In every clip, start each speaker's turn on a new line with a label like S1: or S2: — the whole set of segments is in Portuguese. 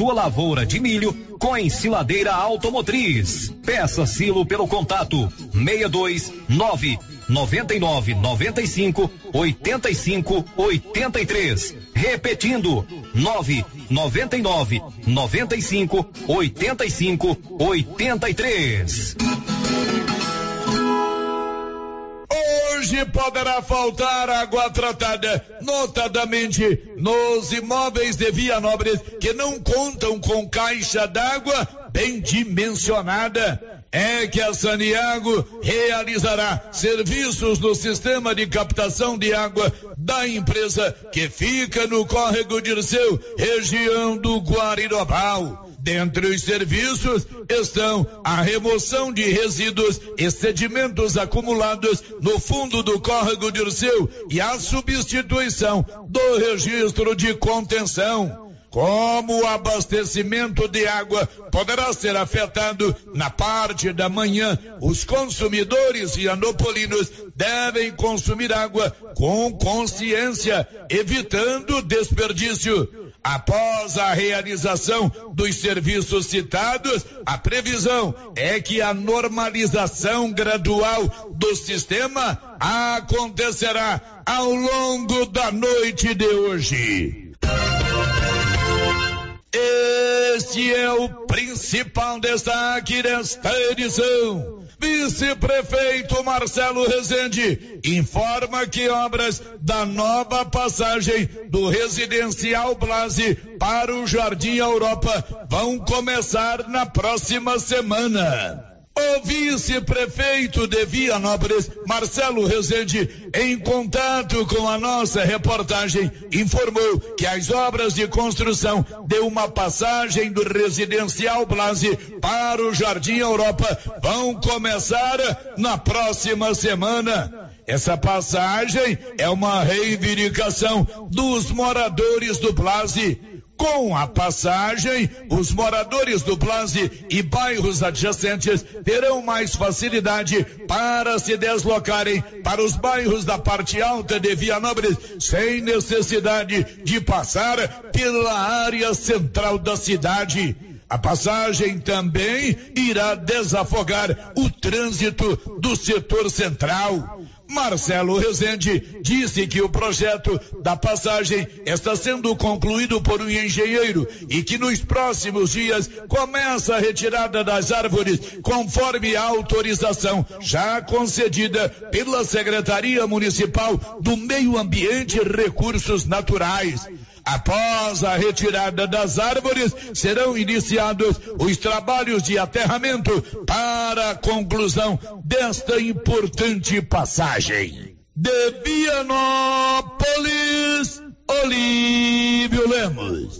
S1: sua lavoura de milho com ensiladeira automotriz. Peça silo pelo contato 62 9 99 95 85 83. Repetindo 9 99 95 85 83.
S2: Hoje poderá faltar água tratada, notadamente nos imóveis de Vianópolis que não contam com caixa d'água bem dimensionada. É que a Saniago realizará serviços no sistema de captação de água da empresa que fica no córrego Dirceu, região do Guarirobal. Dentre os serviços estão a remoção de resíduos e sedimentos acumulados no fundo do córrego de Urseu e a substituição do registro de contenção. Como o abastecimento de água poderá ser afetado na parte da manhã, os consumidores vianopolinos devem consumir água com consciência, evitando desperdício. Após a realização dos serviços citados, a previsão é que a normalização gradual do sistema acontecerá ao longo da noite de hoje. Este é o principal destaque desta edição. Vice-prefeito Marcelo Rezende informa que obras da nova passagem do residencial Blase para o Jardim Europa vão começar na próxima semana. O vice-prefeito de Vianópolis, Marcelo Rezende, em contato com a nossa reportagem, informou que as obras de construção de uma passagem do residencial Blase para o Jardim Europa vão começar na próxima semana. Essa passagem é uma reivindicação dos moradores do Blase com a passagem, os moradores do Blase e bairros adjacentes terão mais facilidade para se deslocarem para os bairros da parte alta de Vianópolis sem necessidade de passar pela área central da cidade. A passagem também irá desafogar o trânsito do setor central. Marcelo Rezende disse que o projeto da passagem está sendo concluído por um engenheiro e que nos próximos dias começa a retirada das árvores conforme a autorização já concedida pela Secretaria Municipal do Meio Ambiente e Recursos Naturais. Após a retirada das árvores, serão iniciados os trabalhos de aterramento para a conclusão desta importante passagem. De Vianópolis, Olívio Lemos.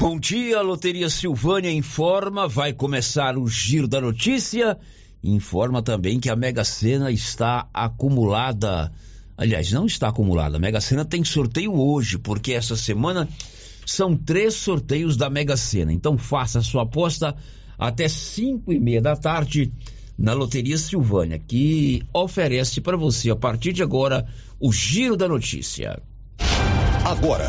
S3: Bom dia, Loteria Silvânia informa, vai começar o giro da notícia. Informa também que a Mega Sena está acumulada. Aliás, não está acumulada. A Mega Sena tem sorteio hoje, porque essa semana são três sorteios da Mega Sena. Então faça sua aposta até cinco e meia da tarde na Loteria Silvânia, que oferece para você a partir de agora o giro da notícia.
S1: Agora.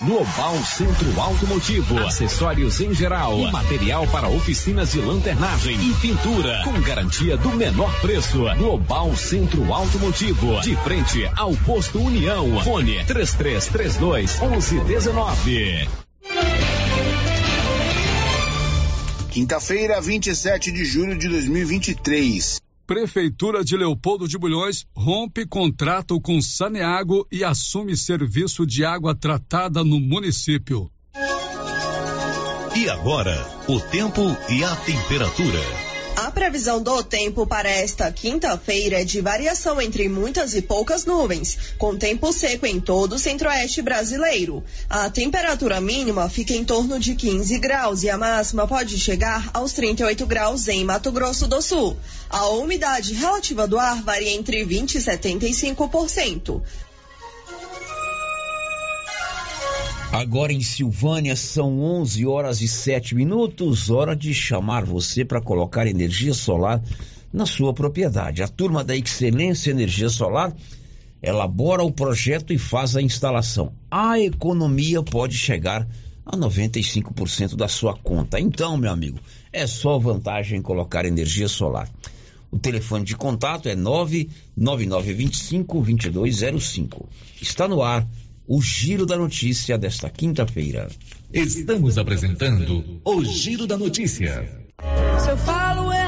S4: Global Centro Automotivo, acessórios em geral, material para oficinas de lanternagem e pintura, com garantia do menor preço. Global Centro Automotivo, de frente ao posto União. Fone 3332 1119.
S5: Quinta-feira, 27 de julho de 2023.
S6: Prefeitura de Leopoldo de Bulhões rompe contrato com Saneago e assume serviço de água tratada no município.
S7: E agora, o tempo e a temperatura.
S8: A previsão do tempo para esta quinta-feira é de variação entre muitas e poucas nuvens, com tempo seco em todo o centro-oeste brasileiro. A temperatura mínima fica em torno de 15 graus e a máxima pode chegar aos 38 graus em Mato Grosso do Sul. A umidade relativa do ar varia entre 20 e 75%.
S3: Agora em Silvânia são 11 horas e 7 minutos, hora de chamar você para colocar energia solar na sua propriedade. A turma da Excelência Energia Solar elabora o projeto e faz a instalação. A economia pode chegar a 95% da sua conta. Então, meu amigo, é só vantagem colocar energia solar. O telefone de contato é 99925 2205. Está no ar o Giro da Notícia desta quinta-feira.
S7: Estamos apresentando o Giro da Notícia.
S9: Se eu falo ando.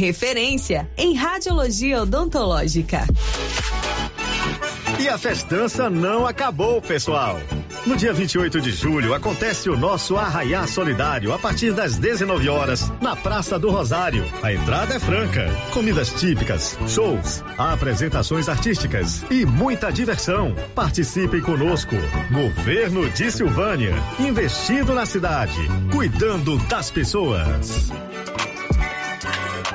S10: referência em radiologia odontológica.
S11: E a festança não acabou, pessoal. No dia 28 de julho acontece o nosso Arraiá Solidário a partir das 19 horas na Praça do Rosário. A entrada é franca, comidas típicas, shows, apresentações artísticas e muita diversão. Participem conosco. Governo de Silvânia, investindo na cidade, cuidando das pessoas.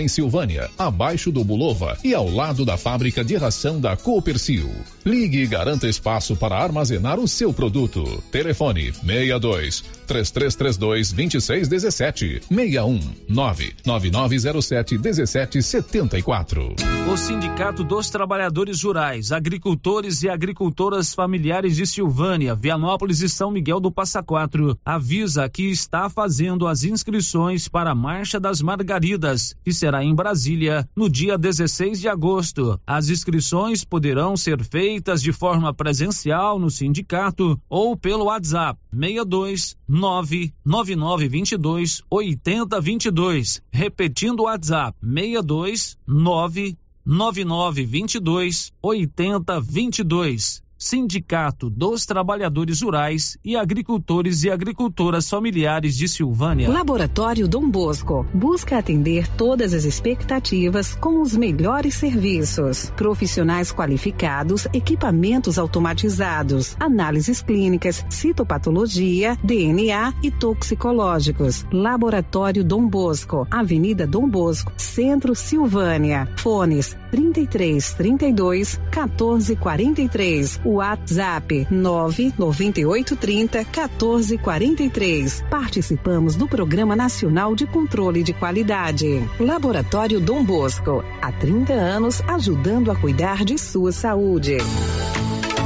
S12: em Silvânia, abaixo do Bulova e ao lado da fábrica de ração da Coopercil. Ligue e garanta espaço para armazenar o seu produto. Telefone 62 3332 2617 61 99907 1774.
S13: O Sindicato dos Trabalhadores Rurais, Agricultores e Agricultoras Familiares de Silvânia, Vianópolis e São Miguel do Passa Quatro avisa que está fazendo as inscrições para a Marcha das Margaridas, que será em Brasília no dia 16 de agosto. As inscrições poderão ser feitas de forma presencial no sindicato ou pelo WhatsApp 62 99922 8022. Repetindo o WhatsApp 62 99922 8022. Sindicato dos Trabalhadores Rurais e Agricultores e Agricultoras Familiares de Silvânia.
S14: Laboratório Dom Bosco busca atender todas as expectativas com os melhores serviços. Profissionais qualificados, equipamentos automatizados, análises clínicas, citopatologia, DNA e toxicológicos. Laboratório Dom Bosco, Avenida Dom Bosco, Centro Silvânia. Fones 33 32 14 43 WhatsApp 99830 1443. Participamos do Programa Nacional de Controle de Qualidade. Laboratório Dom Bosco, há 30 anos ajudando a cuidar de sua saúde.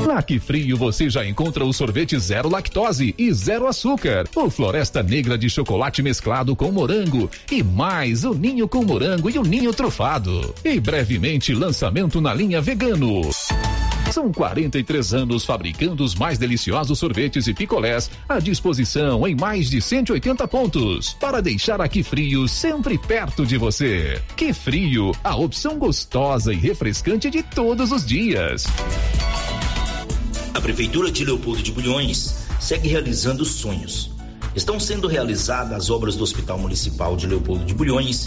S12: Na Que Frio você já encontra o sorvete zero lactose e zero açúcar, o Floresta Negra de chocolate mesclado com morango e mais o ninho com morango e o ninho trufado. E brevemente lançamento na linha vegano. São 43 anos fabricando os mais deliciosos sorvetes e picolés à disposição em mais de 180 pontos para deixar aqui frio sempre perto de você. Que frio, a opção gostosa e refrescante de todos os dias.
S15: A Prefeitura de Leopoldo de Bulhões segue realizando sonhos. Estão sendo realizadas as obras do Hospital Municipal de Leopoldo de Bulhões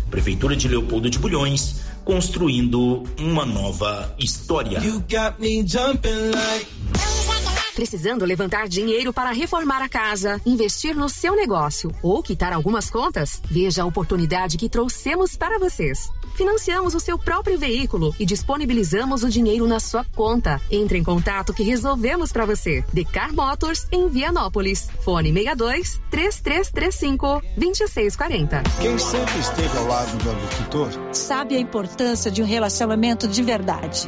S15: Prefeitura de Leopoldo de Bulhões, construindo uma nova história.
S10: Precisando levantar dinheiro para reformar a casa, investir no seu negócio ou quitar algumas contas? Veja a oportunidade que trouxemos para vocês. Financiamos o seu próprio veículo e disponibilizamos o dinheiro na sua conta. Entre em contato que resolvemos para você. Decar Motors em Vianópolis. Fone 62 3335 2640.
S16: Quem sempre esteve ao lado do agricultor
S9: sabe a importância de um relacionamento de verdade.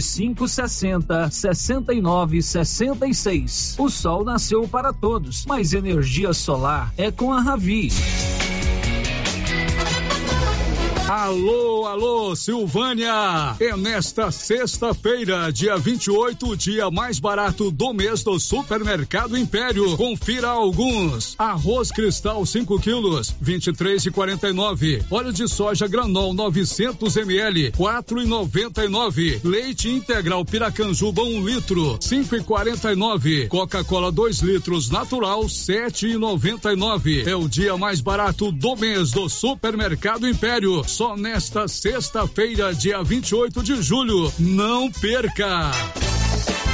S13: 99560 6966. O sol nasceu para todos, mas energia solar é com a Ravi.
S6: Alô, alô, Silvânia! É nesta sexta-feira, dia 28, o dia mais barato do mês do Supermercado Império. Confira alguns: arroz cristal 5 quilos, 23 e 49. Óleo de soja granol 900 ml, 4 e 99. Leite integral Piracanjuba 1 um litro, 5 e 49. Coca-Cola 2 litros natural 7 e 99. É o dia mais barato do mês do Supermercado Império só nesta sexta-feira, dia 28 de julho. Não perca!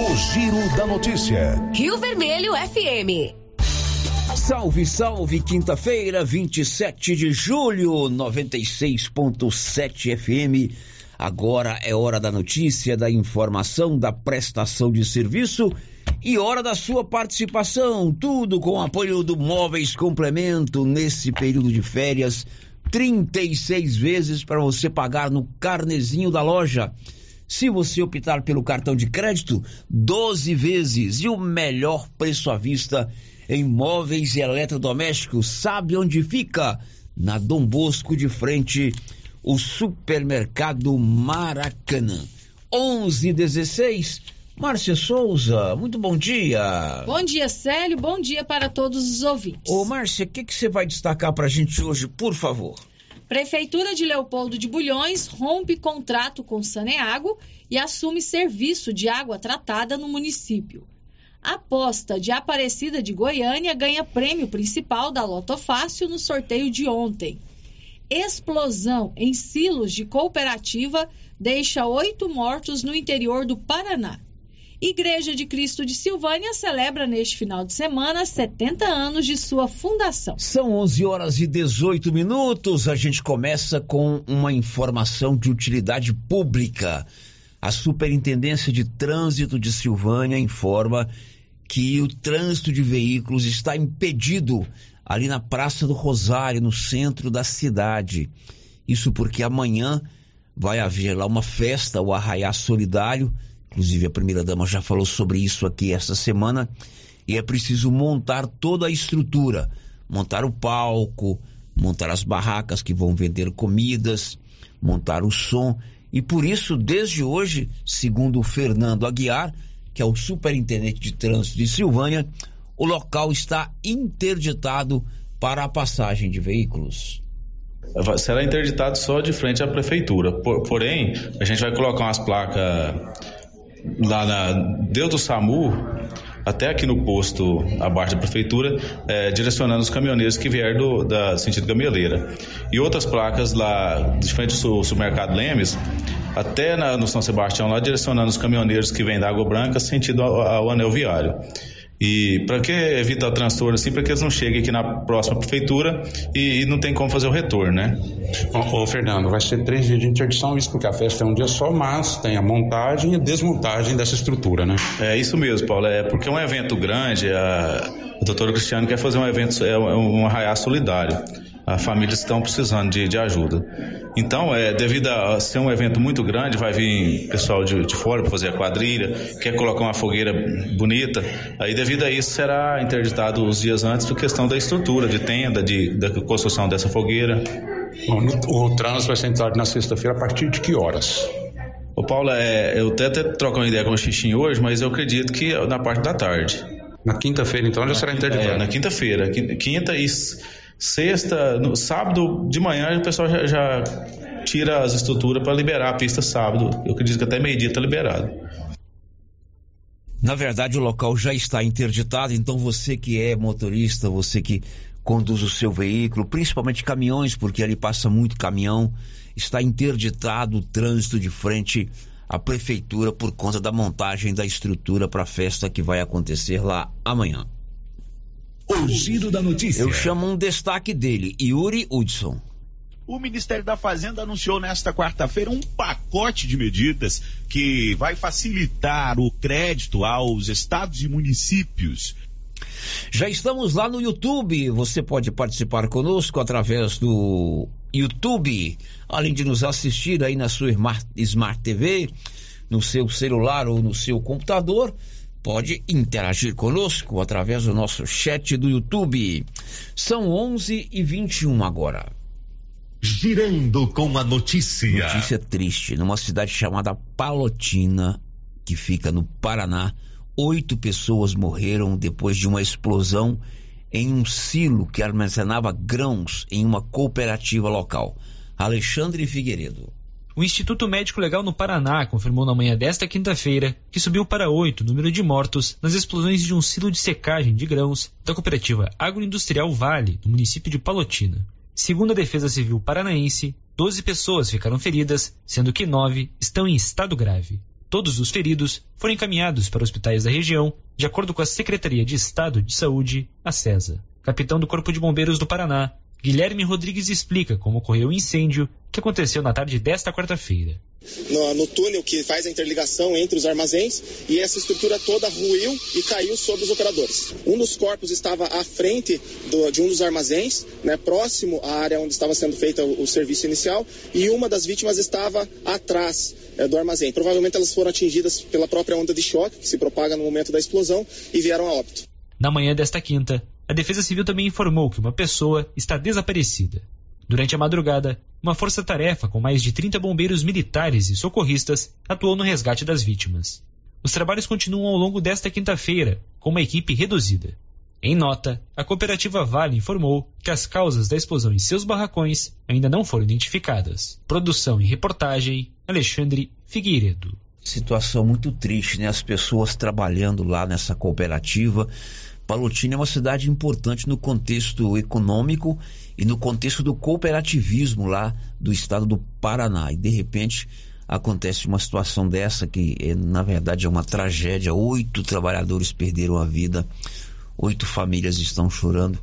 S12: O Giro da Notícia.
S10: Rio Vermelho FM.
S3: Salve, salve, quinta-feira, 27 de julho, 96.7 FM. Agora é hora da notícia, da informação, da prestação de serviço e hora da sua participação. Tudo com apoio do Móveis Complemento nesse período de férias. 36 vezes para você pagar no carnezinho da loja. Se você optar pelo cartão de crédito, 12 vezes e o melhor preço à vista em móveis e eletrodomésticos. Sabe onde fica? Na Dom Bosco de frente, o supermercado Maracanã. 1116. Márcia Souza, muito bom dia.
S17: Bom dia, Célio. Bom dia para todos os ouvintes.
S3: Ô, Márcia, o que, que você vai destacar para a gente hoje, por favor?
S17: Prefeitura de Leopoldo de Bulhões rompe contrato com Saneago e assume serviço de água tratada no município. Aposta de Aparecida de Goiânia ganha prêmio principal da Loto Fácil no sorteio de ontem. Explosão em silos de cooperativa deixa oito mortos no interior do Paraná. Igreja de Cristo de Silvânia celebra neste final de semana 70 anos de sua fundação.
S3: São 11 horas e 18 minutos. A gente começa com uma informação de utilidade pública. A Superintendência de Trânsito de Silvânia informa que o trânsito de veículos está impedido ali na Praça do Rosário, no centro da cidade. Isso porque amanhã vai haver lá uma festa, o Arraiá Solidário Inclusive, a primeira-dama já falou sobre isso aqui esta semana. E é preciso montar toda a estrutura, montar o palco, montar as barracas que vão vender comidas, montar o som. E por isso, desde hoje, segundo o Fernando Aguiar, que é o superintendente de trânsito de Silvânia, o local está interditado para a passagem de veículos
S18: será interditado só de frente à prefeitura. porém, a gente vai colocar umas placas lá na, deu do SAMU até aqui no posto abaixo da prefeitura, é, direcionando os caminhoneiros que vieram do da sentido Gameleira. E outras placas lá de frente ao supermercado Lemes, até na, no São Sebastião, lá direcionando os caminhoneiros que vêm da Água Branca sentido ao, ao anel viário. E para que evitar transtorno assim, para que eles não cheguem aqui na próxima prefeitura e, e não tem como fazer o retorno, né?
S19: Ô, ô, Fernando, vai ser três dias de interdição, isso porque a festa é um dia só, mas tem a montagem e a desmontagem dessa estrutura, né?
S18: É isso mesmo, Paulo, é porque é um evento grande, a, o doutor Cristiano quer fazer um evento, é um, um arraiá solidário as famílias estão precisando de, de ajuda. Então, é, devido a ser um evento muito grande, vai vir pessoal de, de fora para fazer a quadrilha, quer colocar uma fogueira bonita, aí devido a isso será interditado os dias antes por questão da estrutura, de tenda, de, da construção dessa fogueira.
S19: Bom, o trânsito vai ser entrado na sexta-feira a partir de que horas?
S18: Ô Paulo, é, eu até, até troco uma ideia com o Xixim hoje, mas eu acredito que na parte da tarde.
S20: Na quinta-feira, então, já será interditado?
S18: É, na quinta-feira. Quinta e sexta, no sábado de manhã, o pessoal já, já tira as estruturas para liberar a pista sábado. Eu acredito que até meio-dia está liberado.
S3: Na verdade, o local já está interditado, então você que é motorista, você que conduz o seu veículo, principalmente caminhões, porque ali passa muito caminhão, está interditado o trânsito de frente à prefeitura por conta da montagem da estrutura para a festa que vai acontecer lá amanhã.
S21: O giro da notícia.
S3: Eu chamo um destaque dele, Yuri Hudson.
S21: O Ministério da Fazenda anunciou nesta quarta-feira um pacote de medidas que vai facilitar o crédito aos estados e municípios
S3: já estamos lá no YouTube. Você pode participar conosco através do YouTube, além de nos assistir aí na sua Smart, Smart TV, no seu celular ou no seu computador. Pode interagir conosco através do nosso chat do YouTube. São 11 e 21 agora.
S21: Girando com a notícia.
S3: Notícia triste. Numa cidade chamada Palotina, que fica no Paraná, oito pessoas morreram depois de uma explosão em um silo que armazenava grãos em uma cooperativa local. Alexandre Figueiredo.
S22: O Instituto Médico Legal no Paraná confirmou na manhã desta quinta-feira que subiu para oito o número de mortos nas explosões de um silo de secagem de grãos da cooperativa Agroindustrial Vale, no município de Palotina. Segundo a Defesa Civil Paranaense, 12 pessoas ficaram feridas, sendo que nove estão em estado grave. Todos os feridos foram encaminhados para hospitais da região, de acordo com a Secretaria de Estado de Saúde, a CESA. Capitão do Corpo de Bombeiros do Paraná, Guilherme Rodrigues explica como ocorreu o incêndio que aconteceu na tarde desta quarta-feira.
S23: No, no, túnel que faz a interligação entre os armazéns e essa estrutura toda ruiu e caiu sobre os operadores. Um dos corpos estava à frente do, de um dos armazéns, né, próximo à área onde estava sendo feito o, o serviço inicial, e uma das vítimas estava atrás é, do armazém. Provavelmente elas foram atingidas pela própria onda de choque que se propaga no momento da explosão e vieram a óbito.
S22: Na manhã desta quinta, a Defesa Civil também informou que uma pessoa está desaparecida. Durante a madrugada, uma força-tarefa com mais de 30 bombeiros militares e socorristas atuou no resgate das vítimas. Os trabalhos continuam ao longo desta quinta-feira, com uma equipe reduzida. Em nota, a cooperativa Vale informou que as causas da explosão em seus barracões ainda não foram identificadas. Produção e reportagem, Alexandre Figueiredo.
S3: Situação muito triste, né? As pessoas trabalhando lá nessa cooperativa Palotina é uma cidade importante no contexto econômico e no contexto do cooperativismo lá do estado do Paraná. E de repente acontece uma situação dessa que é, na verdade é uma tragédia. Oito trabalhadores perderam a vida, oito famílias estão chorando,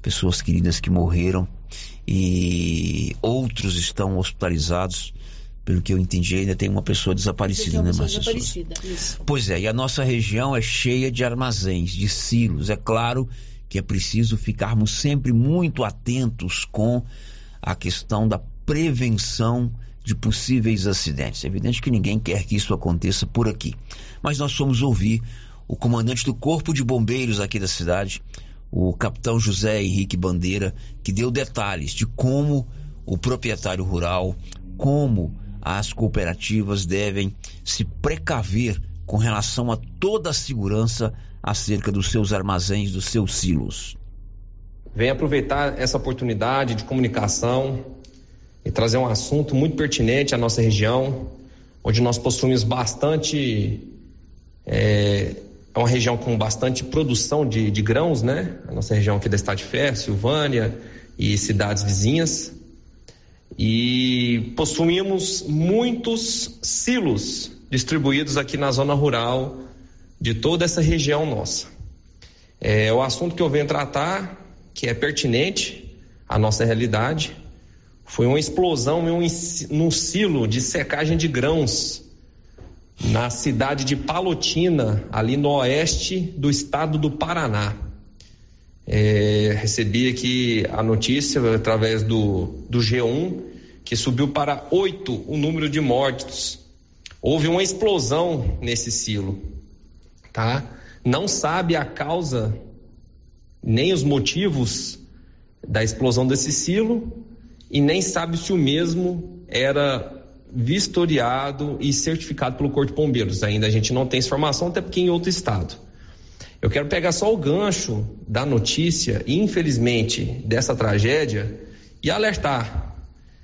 S3: pessoas queridas que morreram e outros estão hospitalizados pelo que eu entendi, ainda tem uma pessoa desaparecida, né, Márcia? Desaparecida, isso. Pois é, e a nossa região é cheia de armazéns, de silos. É claro que é preciso ficarmos sempre muito atentos com a questão da prevenção de possíveis acidentes. É evidente que ninguém quer que isso aconteça por aqui. Mas nós fomos ouvir o comandante do Corpo de Bombeiros aqui da cidade, o capitão José Henrique Bandeira, que deu detalhes de como o proprietário rural, como as cooperativas devem se precaver com relação a toda a segurança acerca dos seus armazéns, dos seus silos.
S24: Venho aproveitar essa oportunidade de comunicação e trazer um assunto muito pertinente à nossa região, onde nós possuímos bastante. É, é uma região com bastante produção de, de grãos, né? A nossa região aqui da Estado de Fé, Silvânia e cidades vizinhas e possuímos muitos silos distribuídos aqui na zona rural de toda essa região nossa. É o assunto que eu venho tratar, que é pertinente à nossa realidade, foi uma explosão em um, num silo de secagem de grãos na cidade de Palotina, ali no oeste do estado do Paraná. É, recebi aqui a notícia através do, do G1 que subiu para oito o número de mortos. Houve uma explosão nesse silo, tá? Não sabe a causa nem os motivos da explosão desse silo e nem sabe se o mesmo era vistoriado e certificado pelo Corpo de Bombeiros. Ainda a gente não tem essa informação, até porque em outro estado. Eu quero pegar só o gancho da notícia, infelizmente, dessa tragédia e alertar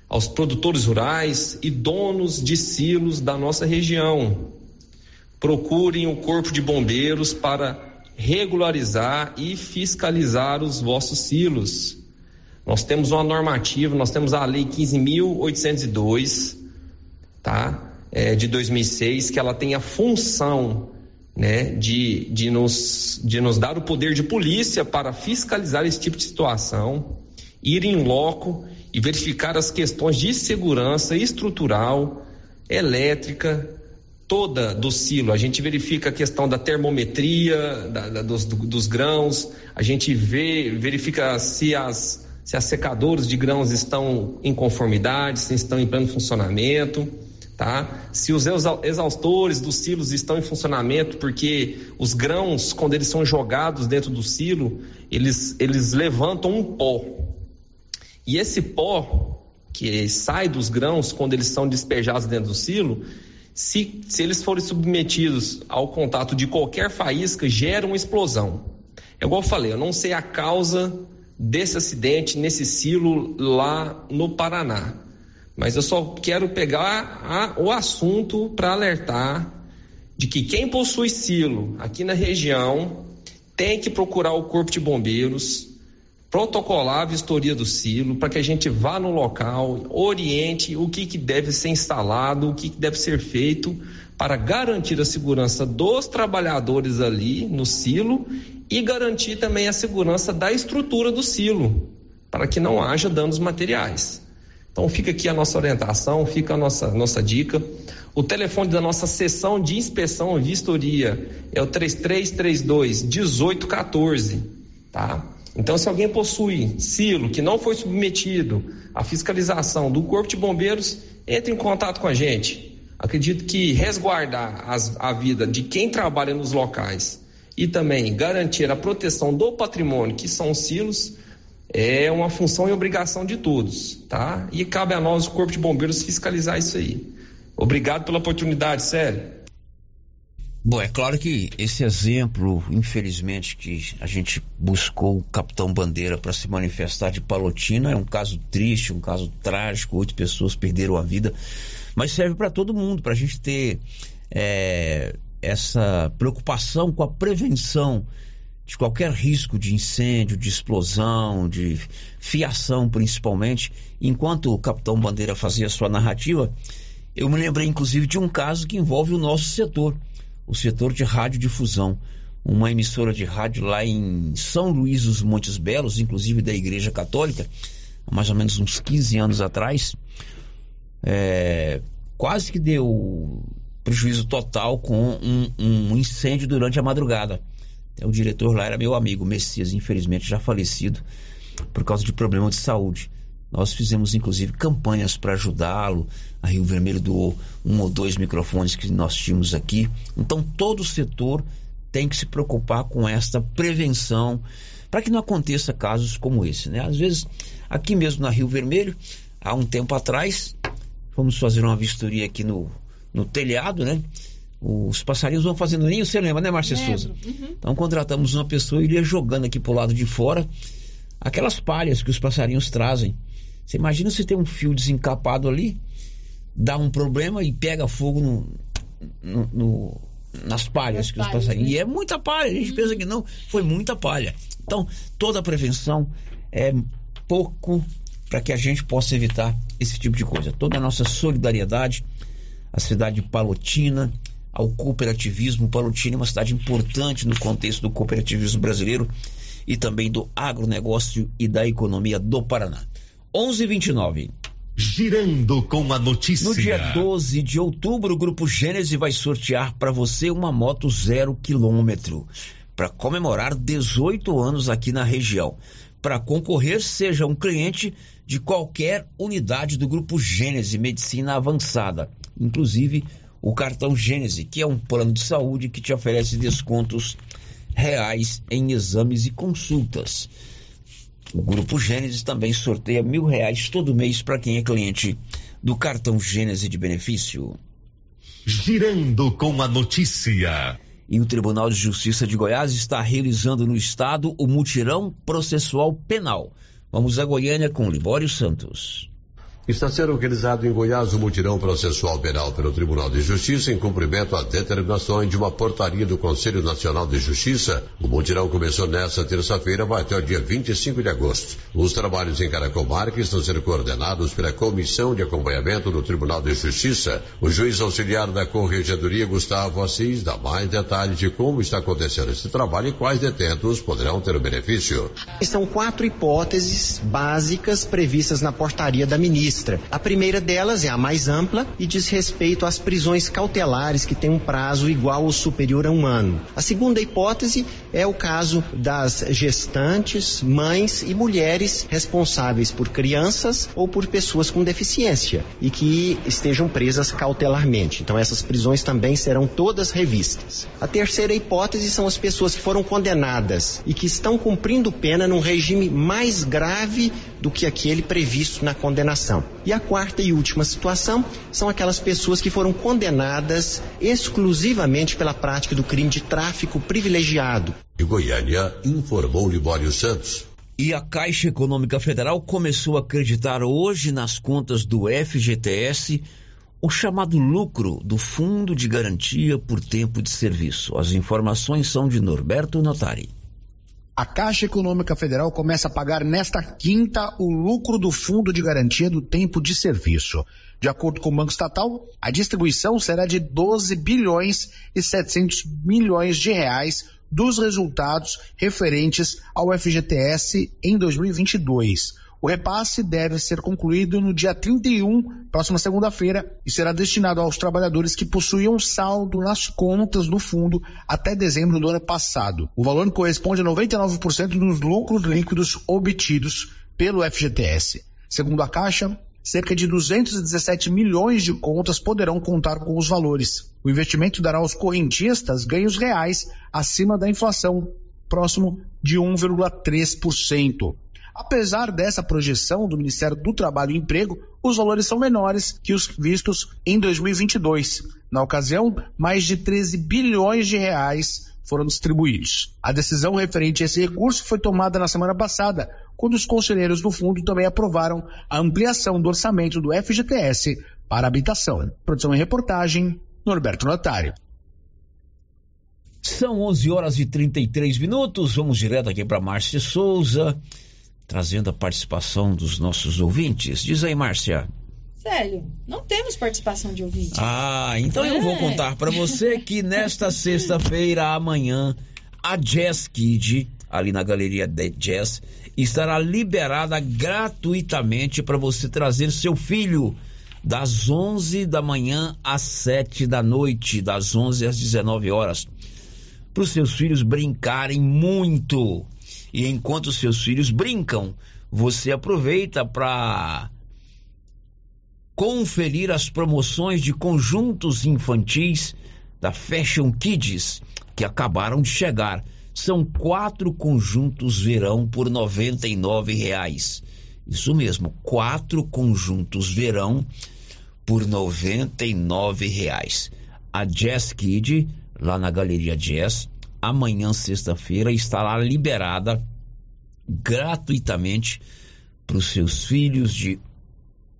S24: aos produtores rurais e donos de silos da nossa região. Procurem o Corpo de Bombeiros para regularizar e fiscalizar os vossos silos. Nós temos uma normativa, nós temos a Lei 15.802, tá? É, de 2006, que ela tem a função né, de, de, nos, de nos dar o poder de polícia para fiscalizar esse tipo de situação, ir em loco e verificar as questões de segurança estrutural, elétrica, toda do silo. A gente verifica a questão da termometria da, da, dos, dos, grãos, a gente vê, verifica se as, se as secadoras de grãos estão em conformidade, se estão em pleno funcionamento tá? Se os exaustores dos silos estão em funcionamento, porque os grãos, quando eles são jogados dentro do silo, eles, eles levantam um pó. E esse pó que sai dos grãos quando eles são despejados dentro do silo, se, se eles forem submetidos ao contato de qualquer faísca, gera uma explosão. É igual eu falei, eu não sei a causa desse acidente nesse silo lá no Paraná. Mas eu só quero pegar a, o assunto para alertar de que quem possui silo aqui na região tem que procurar o Corpo de Bombeiros, protocolar a vistoria do silo, para que a gente vá no local, oriente o que, que deve ser instalado, o que, que deve ser feito para garantir a segurança dos trabalhadores ali no silo e garantir também a segurança da estrutura do silo, para que não haja danos materiais. Então fica aqui a nossa orientação, fica a nossa, nossa dica. O telefone da nossa sessão de inspeção e vistoria é o 3332 1814, tá? Então, se alguém possui silo que não foi submetido à fiscalização do Corpo de Bombeiros, entre em contato com a gente. Acredito que resguardar as, a vida de quem trabalha nos locais e também garantir a proteção do patrimônio, que são os silos, é uma função e obrigação de todos, tá? E cabe a nós, o Corpo de Bombeiros, fiscalizar isso aí. Obrigado pela oportunidade, sério.
S3: Bom, é claro que esse exemplo, infelizmente, que a gente buscou o Capitão Bandeira para se manifestar de Palotina, é um caso triste, um caso trágico, oito pessoas perderam a vida, mas serve para todo mundo, para a gente ter é, essa preocupação com a prevenção de qualquer risco de incêndio, de explosão, de fiação principalmente. Enquanto o capitão Bandeira fazia sua narrativa, eu me lembrei inclusive de um caso que envolve o nosso setor, o setor de radiodifusão. Uma emissora de rádio lá em São Luís dos Montes Belos, inclusive da Igreja Católica, há mais ou menos uns 15 anos atrás, é, quase que deu prejuízo total com um, um incêndio durante a madrugada. O diretor lá era meu amigo, Messias, infelizmente já falecido por causa de problema de saúde. Nós fizemos inclusive campanhas para ajudá-lo. A Rio Vermelho doou um ou dois microfones que nós tínhamos aqui. Então todo o setor tem que se preocupar com esta prevenção para que não aconteça casos como esse. Né? Às vezes, aqui mesmo na Rio Vermelho, há um tempo atrás, fomos fazer uma vistoria aqui no, no telhado, né? Os passarinhos vão fazendo ninho, você lembra, né, Márcia Souza? Uhum. Então contratamos uma pessoa e ele ia jogando aqui pro lado de fora aquelas palhas que os passarinhos trazem. Você imagina se tem um fio desencapado ali, dá um problema e pega fogo no, no, no nas palhas As que palhas, os passarinhos. Né? E é muita palha, a gente uhum. pensa que não, foi muita palha. Então, toda a prevenção é pouco para que a gente possa evitar esse tipo de coisa. Toda a nossa solidariedade à cidade de Palotina, ao cooperativismo. Palutini é uma cidade importante no contexto do cooperativismo brasileiro e também do agronegócio e da economia do Paraná. 11:29.
S7: Girando com a notícia.
S3: No dia 12 de outubro, o Grupo Gênese vai sortear para você uma moto zero quilômetro para comemorar 18 anos aqui na região. Para concorrer, seja um cliente de qualquer unidade do Grupo Gênese Medicina Avançada, inclusive o cartão Gênese, que é um plano de saúde que te oferece descontos reais em exames e consultas. O Grupo Gênesis também sorteia mil reais todo mês para quem é cliente do cartão Gênese de benefício.
S7: Girando com a notícia.
S3: E o Tribunal de Justiça de Goiás está realizando no estado o mutirão processual penal. Vamos a Goiânia com Libório Santos.
S25: Está sendo realizado em Goiás o mutirão processual penal pelo Tribunal de Justiça em cumprimento às determinações de uma portaria do Conselho Nacional de Justiça. O mutirão começou nesta terça-feira, vai até o dia 25 de agosto. Os trabalhos em comarca estão sendo coordenados pela Comissão de Acompanhamento do Tribunal de Justiça. O juiz auxiliar da Corregedoria, Gustavo Assis, dá mais detalhes de como está acontecendo esse trabalho e quais detentos poderão ter o benefício.
S26: São quatro hipóteses básicas previstas na portaria da ministra. A primeira delas é a mais ampla e diz respeito às prisões cautelares que têm um prazo igual ou superior a um ano. A segunda hipótese é o caso das gestantes, mães e mulheres responsáveis por crianças ou por pessoas com deficiência e que estejam presas cautelarmente. Então essas prisões também serão todas revistas. A terceira hipótese são as pessoas que foram condenadas e que estão cumprindo pena num regime mais grave do que aquele previsto na condenação. E a quarta e última situação são aquelas pessoas que foram condenadas exclusivamente pela prática do crime de tráfico privilegiado.
S25: E Goiânia informou Libório Santos.
S3: E a Caixa Econômica Federal começou a acreditar hoje nas contas do FGTS o chamado lucro do Fundo de Garantia por Tempo de Serviço. As informações são de Norberto Notari.
S5: A Caixa Econômica Federal começa a pagar nesta quinta o lucro do Fundo de Garantia do Tempo de Serviço. De acordo com o Banco Estatal, a distribuição será de 12 bilhões e 700 milhões de reais dos resultados referentes ao FGTS em 2022. O repasse deve ser concluído no dia 31, próxima segunda-feira, e será destinado aos trabalhadores que possuíam saldo nas contas do fundo até dezembro do ano passado. O valor corresponde a 99% dos lucros líquidos obtidos pelo FGTS. Segundo a Caixa, cerca de 217 milhões de contas poderão contar com os valores. O investimento dará aos correntistas ganhos reais acima da inflação, próximo de 1,3%. Apesar dessa projeção do Ministério do Trabalho e Emprego, os valores são menores que os vistos em 2022. Na ocasião, mais de 13 bilhões de reais foram distribuídos. A decisão referente a esse recurso foi tomada na semana passada, quando os conselheiros do fundo também aprovaram a ampliação do orçamento do FGTS para habitação. Produção e reportagem, Norberto Notário.
S3: São 11 horas e 33 minutos. Vamos direto aqui para Márcia Souza trazendo a participação dos nossos ouvintes. Diz aí, Márcia.
S17: Sério, não temos participação de ouvintes.
S3: Ah, então é. eu vou contar para você que nesta sexta-feira, amanhã, a Jazz Kid, ali na galeria de Jazz, estará liberada gratuitamente para você trazer seu filho das 11 da manhã às 7 da noite, das 11 às 19 horas, para os seus filhos brincarem muito e enquanto seus filhos brincam, você aproveita para conferir as promoções de conjuntos infantis da Fashion Kids que acabaram de chegar. São quatro conjuntos verão por R$ 99,00. Isso mesmo, quatro conjuntos verão por R$ 99,00. A Jazz Kid, lá na Galeria Jazz, amanhã, sexta-feira, estará liberada gratuitamente para os seus filhos de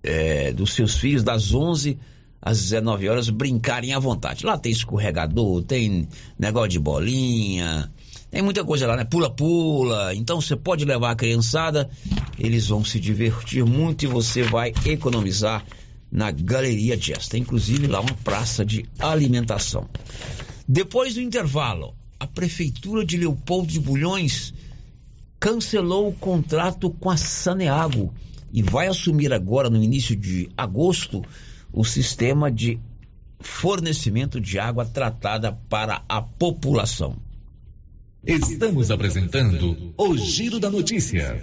S3: é, dos seus filhos das 11 às 19 horas brincarem à vontade. Lá tem escorregador, tem negócio de bolinha, tem muita coisa lá, né? Pula-pula. Então você pode levar a criançada, eles vão se divertir muito e você vai economizar na Galeria Jazz. Tem inclusive lá uma praça de alimentação. Depois do intervalo, a Prefeitura de Leopoldo de Bulhões cancelou o contrato com a Saneago e vai assumir agora, no início de agosto, o sistema de fornecimento de água tratada para a população.
S7: Estamos apresentando o Giro da Notícia.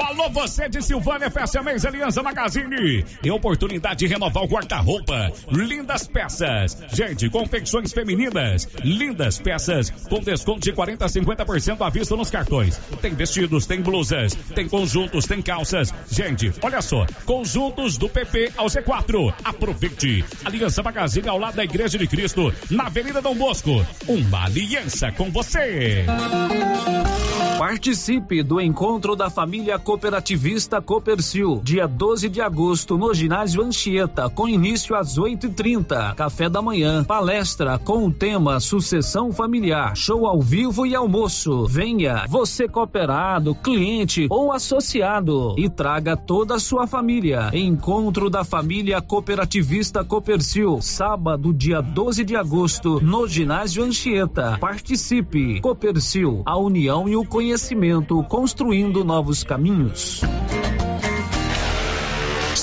S27: Alô, você de Silvânia, Festa Mês Aliança Magazine. E oportunidade de renovar o guarda-roupa. Lindas peças. Gente, confecções femininas. Lindas peças com desconto de 40 a 50% à vista nos cartões. Tem vestidos, tem blusas, tem conjuntos, tem calças. Gente, olha só. Conjuntos do PP ao Z4. Aproveite. Aliança Magazine ao lado da Igreja de Cristo, na Avenida Dom Bosco. Uma aliança com você.
S13: Participe do encontro da família cooperativista Copercil, dia 12 de agosto, no ginásio Anchieta, com início às 8h30. Café da manhã, palestra com o tema Sucessão Familiar, show ao vivo e almoço. Venha, você cooperado, cliente ou associado, e traga toda a sua família. Encontro da família cooperativista Copercil, sábado, dia 12 de agosto, no ginásio Anchieta. Participe. Copercil, a união e o conhecimento, construindo novos caminhos. minutos.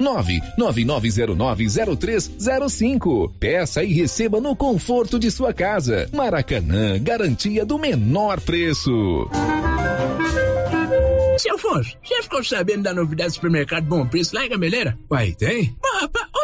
S12: 999090305. Peça e receba no conforto de sua casa. Maracanã, garantia do menor preço.
S28: Seu Afonso, você ficou sabendo da novidade do supermercado Bom Preço lá em Gameleira?
S29: Uai, tem?
S28: Rapaz,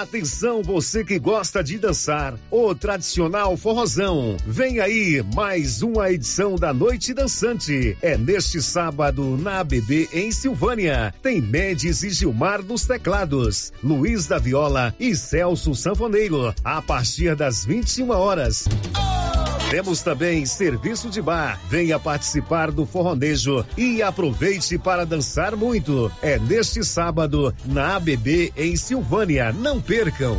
S11: Atenção você que gosta de dançar, o tradicional forrozão. Vem aí mais uma edição da Noite Dançante. É neste sábado na ABB em Silvânia. Tem Mendes e Gilmar nos teclados, Luiz da Viola e Celso Sanfoneiro a partir das 21 horas. Temos também serviço de bar. Venha participar do forronejo e aproveite para dançar muito. É neste sábado na ABB em Silvânia. Não percam.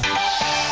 S13: Bora!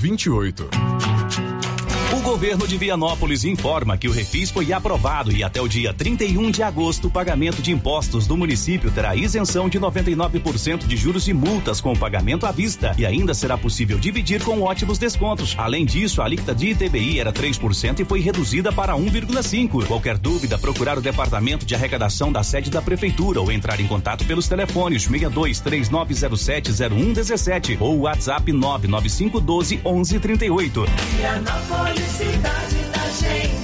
S29: 6728.
S30: O governo de Vianópolis informa que o refis foi aprovado e até o dia 31 de agosto o pagamento de impostos do município terá isenção de 99% de juros e multas com o pagamento à vista e ainda será possível dividir com ótimos descontos. Além disso, a alíquota de ITBI era 3% e foi reduzida para 1,5. Qualquer dúvida, procurar o departamento de arrecadação da sede da prefeitura ou entrar em contato pelos telefones 62 3907 0117 ou WhatsApp 99512 1138.
S31: Vianópolis, cidade da gente.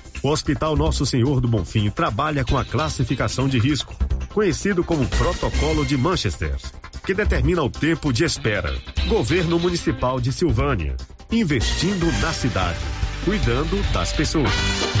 S11: O Hospital Nosso Senhor do Bonfim trabalha com a classificação de risco, conhecido como Protocolo de Manchester, que determina o tempo de espera. Governo Municipal de Silvânia, investindo na cidade, cuidando das pessoas.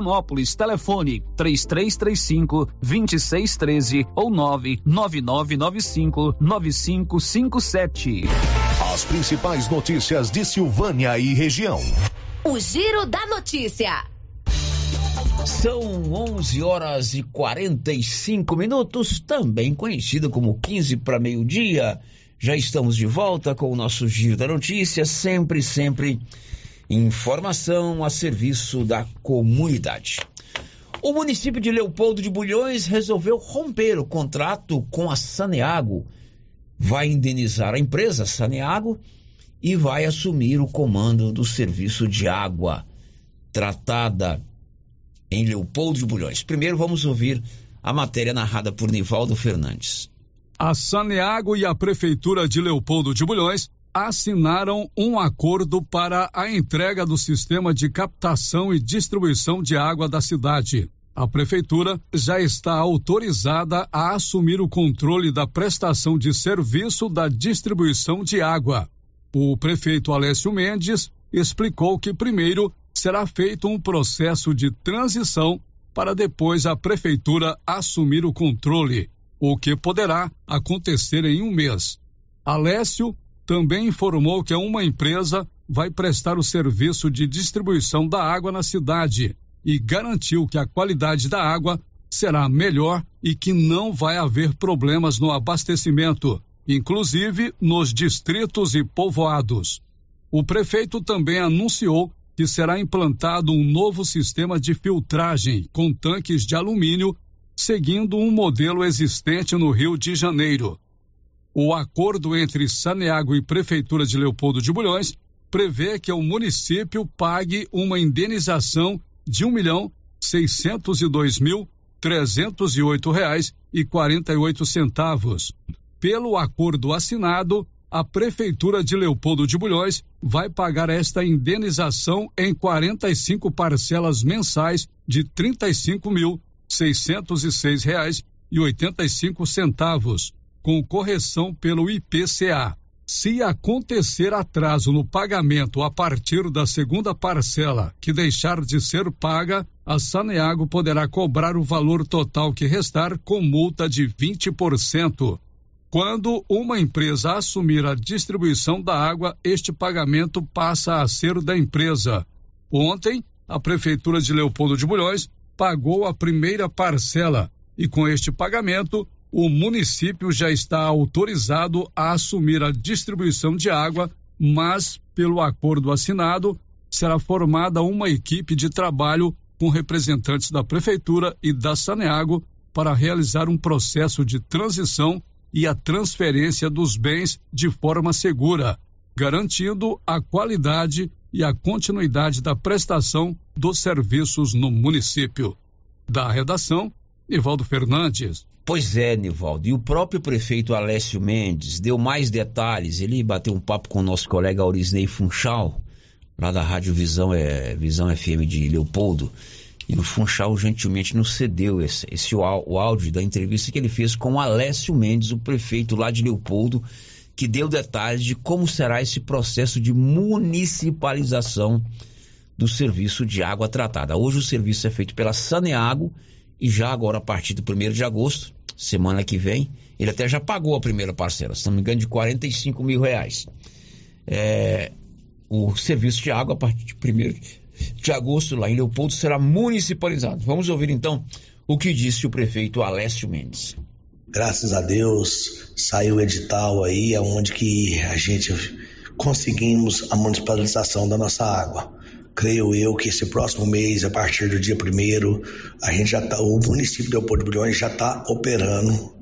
S13: Vianópolis. Telefone 3335 2613 ou 99995 9557.
S32: As principais notícias de Silvânia e região.
S33: O Giro da Notícia.
S3: São 11 horas e 45 minutos, também conhecido como 15 para meio-dia. Já estamos de volta com o nosso Giro da Notícia, sempre, sempre informação a serviço da comunidade. O município de Leopoldo de Bulhões resolveu romper o contrato com a Saneago. Vai indenizar a empresa Saneago e vai assumir o comando do serviço de água tratada em Leopoldo de Bulhões. Primeiro vamos ouvir a matéria narrada por Nivaldo Fernandes.
S6: A Saneago e a Prefeitura de Leopoldo de Bulhões assinaram um acordo para a entrega do sistema de captação e distribuição de água da cidade. A prefeitura já está autorizada a assumir o controle da prestação de serviço da distribuição de água. O prefeito Alessio Mendes explicou que primeiro será feito um processo de transição para depois a prefeitura assumir o controle, o que poderá acontecer em um mês. Alessio também informou que uma empresa vai prestar o serviço de distribuição da água na cidade e garantiu que a qualidade da água será melhor e que não vai haver problemas no abastecimento, inclusive nos distritos e povoados. O prefeito também anunciou que será implantado um novo sistema de filtragem com tanques de alumínio, seguindo um modelo existente no Rio de Janeiro. O acordo entre Saneago e Prefeitura de Leopoldo de Bulhões prevê que o município pague uma indenização de um milhão seiscentos e dois mil trezentos e oito reais e quarenta e oito centavos. Pelo acordo assinado, a Prefeitura de Leopoldo de Bulhões vai pagar esta indenização em 45 parcelas mensais de R$ 35.606,85 com correção pelo IPCA. Se acontecer atraso no pagamento a partir da segunda parcela que deixar de ser paga, a Saneago poderá cobrar o valor total que restar com multa de 20%. Quando uma empresa assumir a distribuição da água, este pagamento passa a ser da empresa. Ontem, a Prefeitura de Leopoldo de Bulhões pagou a primeira parcela e, com este pagamento, o município já está autorizado a assumir a distribuição de água, mas, pelo acordo assinado, será formada uma equipe de trabalho com representantes da Prefeitura e da Saneago para realizar um processo de transição e a transferência dos bens de forma segura, garantindo a qualidade e a continuidade da prestação dos serviços no município. Da redação, Nivaldo Fernandes.
S3: Pois é, Nivaldo. E o próprio prefeito Alessio Mendes deu mais detalhes. Ele bateu um papo com o nosso colega Aurisney Funchal, lá da Rádio Visão, é, Visão FM de Leopoldo. E o Funchal gentilmente nos cedeu esse, esse o, áudio da entrevista que ele fez com o Alessio Mendes, o prefeito lá de Leopoldo, que deu detalhes de como será esse processo de municipalização do serviço de água tratada. Hoje o serviço é feito pela Saneago e já agora a partir do 1 de agosto, semana que vem, ele até já pagou a primeira parcela, se não me engano, de 45 mil reais. É, o serviço de água a partir de 1 de agosto lá em Leopoldo será municipalizado. Vamos ouvir então o que disse o prefeito Alessio Mendes.
S34: Graças a Deus saiu o edital aí, onde que a gente conseguimos a municipalização da nossa água creio eu que esse próximo mês, a partir do dia primeiro, a gente já tá, o município de Leopoldo de já está operando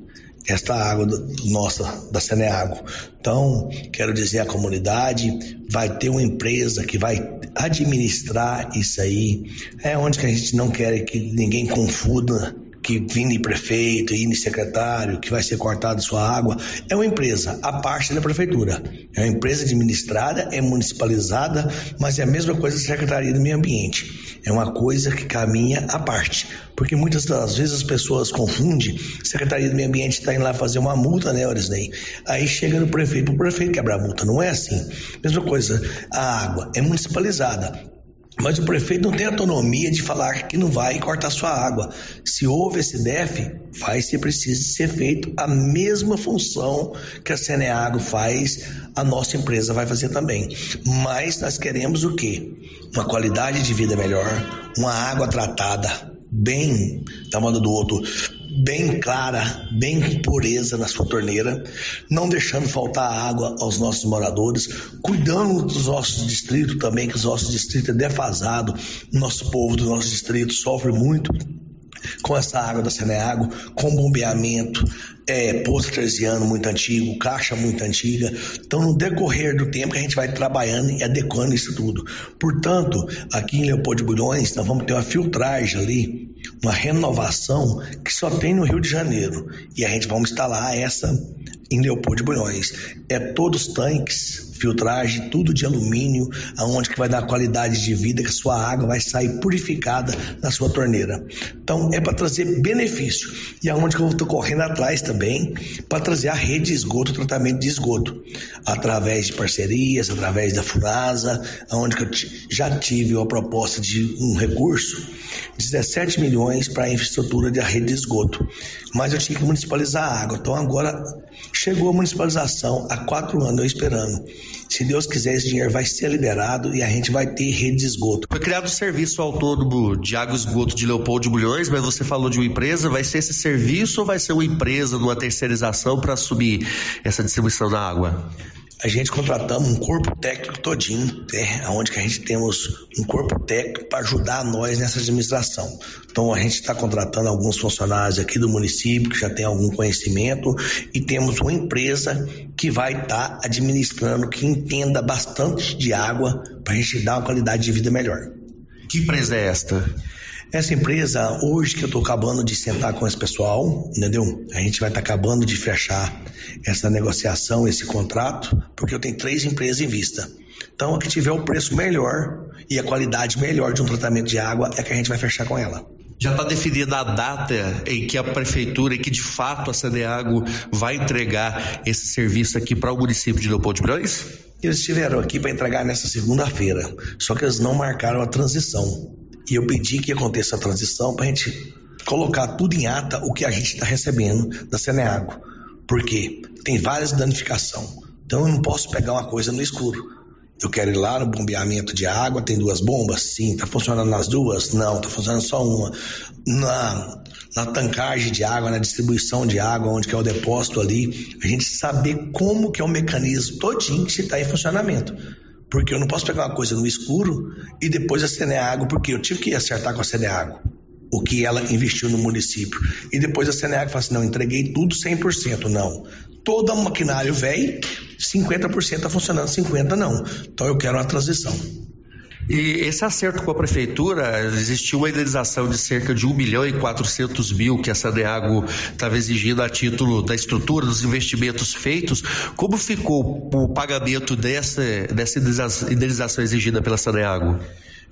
S34: esta água do, nossa da Seneago. Então, quero dizer à comunidade, vai ter uma empresa que vai administrar isso aí. É onde que a gente não quer que ninguém confunda que vini prefeito, vini secretário, que vai ser cortado sua água, é uma empresa, a parte da prefeitura. É uma empresa administrada, é municipalizada, mas é a mesma coisa da Secretaria do Meio Ambiente. É uma coisa que caminha à parte. Porque muitas das vezes as pessoas confundem, Secretaria do Meio Ambiente está indo lá fazer uma multa, né, Orisney? Aí chega no prefeito, o prefeito quebra a multa. Não é assim. Mesma coisa, a água é municipalizada Mas o prefeito não tem autonomia de falar que não vai cortar sua água. Se houve esse DEF, vai ser preciso ser feito a mesma função que a Ceneago faz, a nossa empresa vai fazer também. Mas nós queremos o quê? Uma qualidade de vida melhor, uma água tratada bem da moda do outro, bem clara, bem pureza na sua torneira, não deixando faltar água aos nossos moradores, cuidando dos nossos distritos também, que os nossos distritos é defasado, nosso povo do nosso distrito sofre muito com essa água da Seneago, com bombeamento, é, poço artesiano muito antigo, caixa muito antiga. Então, no decorrer do tempo, a gente vai trabalhando e adequando isso tudo. Portanto, aqui em Leopoldo de Bulhões, nós vamos ter uma filtragem ali, uma renovação que só tem no Rio de Janeiro. E a gente vai instalar essa em Leopoldo de Bulhões. É todos tanques filtragem, tudo de alumínio, aonde que vai dar qualidade de vida, que a sua água vai sair purificada na sua torneira. Então é para trazer benefício. E aonde que eu estou correndo atrás também para trazer a rede de esgoto, tratamento de esgoto, através de parcerias, através da Funasa, aonde que eu já tive a proposta de um recurso, 17 milhões para a infraestrutura da rede de esgoto. Mas eu tinha que municipalizar a água. Então agora chegou a municipalização há quatro anos eu esperando. Se Deus quiser, esse dinheiro vai ser liberado e a gente vai ter rede de esgoto.
S35: Foi criado o serviço autônomo de água e esgoto de Leopoldo de Bulhões, mas você falou de uma empresa. Vai ser esse serviço ou vai ser uma empresa, uma terceirização para assumir essa distribuição da água?
S34: a gente contratamos um corpo técnico todinho, né, onde que a gente temos um corpo técnico para ajudar nós nessa administração. Então a gente está contratando alguns funcionários aqui do município que já tem algum conhecimento e temos uma empresa que vai estar tá administrando, que entenda bastante de água para a gente dar uma qualidade de vida melhor.
S35: Que empresa é esta?
S34: Essa empresa, hoje que eu estou acabando de sentar com esse pessoal, entendeu? A gente vai estar tá acabando de fechar essa negociação, esse contrato, porque eu tenho três empresas em vista. Então, a que tiver o preço melhor e a qualidade melhor de um tratamento de água é que a gente vai fechar com ela.
S35: Já está definida a data em que a prefeitura e que de fato a Saneago vai entregar esse serviço aqui para o município de Leopoldo de Brões?
S34: Eles estiveram aqui para entregar nessa segunda-feira, só que eles não marcaram a transição. E eu pedi que aconteça a transição para a gente colocar tudo em ata o que a gente está recebendo da Seneago. Porque tem várias danificações. Então eu não posso pegar uma coisa no escuro. Eu quero ir lá no bombeamento de água, tem duas bombas? Sim. Está funcionando nas duas? Não, está funcionando só uma. Na, na tancagem de água, na distribuição de água, onde que é o depósito ali, a gente saber como que é o mecanismo todinho que está em funcionamento. Porque eu não posso pegar uma coisa no escuro e depois a água, porque eu tive que acertar com a água o que ela investiu no município. E depois a Seneag fala assim: não, entreguei tudo 100%. Não. Todo o maquinário velho, 50% está funcionando, 50% não. Então eu quero uma transição.
S35: E esse acerto com a prefeitura, existiu uma indenização de cerca de 1 milhão e 400 mil que a Saneago estava exigindo a título da estrutura, dos investimentos feitos. Como ficou o pagamento dessa, dessa indenização exigida pela Saneago?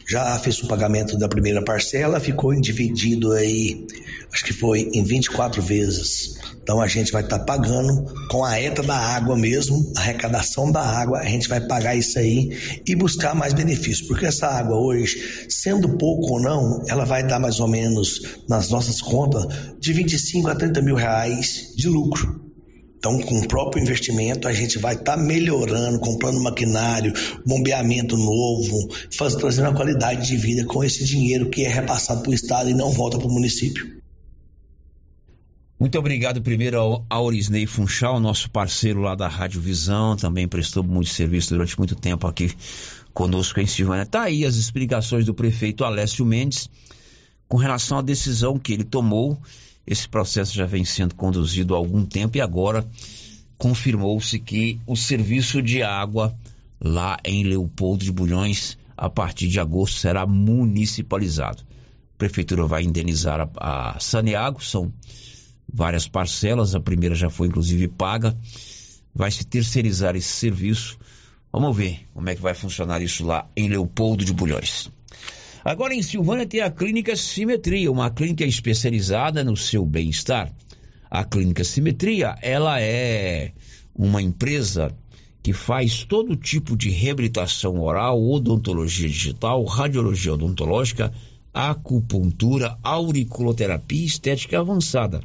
S34: Já fez o pagamento da primeira parcela, ficou dividido aí, acho que foi em 24 vezes. Então a gente vai estar tá pagando com a ETA da água mesmo, a arrecadação da água, a gente vai pagar isso aí e buscar mais benefícios, porque essa água hoje, sendo pouco ou não, ela vai dar mais ou menos nas nossas contas de 25 a 30 mil reais de lucro. Então, com o próprio investimento, a gente vai estar tá melhorando, comprando maquinário, bombeamento novo, faz, trazendo uma qualidade de vida com esse dinheiro que é repassado para o Estado e não volta para o município.
S3: Muito obrigado primeiro ao Aurisney Funchal, nosso parceiro lá da Rádio Visão, também prestou muito serviço durante muito tempo aqui conosco em Silvânia. Tá aí as explicações do prefeito Alessio Mendes com relação à decisão que ele tomou esse processo já vem sendo conduzido há algum tempo e agora confirmou-se que o serviço de água lá em Leopoldo de Bulhões, a partir de agosto, será municipalizado. A prefeitura vai indenizar a, a Saneago, são várias parcelas, a primeira já foi inclusive paga, vai se terceirizar esse serviço. Vamos ver como é que vai funcionar isso lá em Leopoldo de Bulhões. Agora em Silvânia tem a Clínica Simetria, uma clínica especializada no seu bem-estar. A Clínica Simetria, ela é uma empresa que faz todo tipo de reabilitação oral, odontologia digital, radiologia odontológica, acupuntura, auriculoterapia e estética avançada,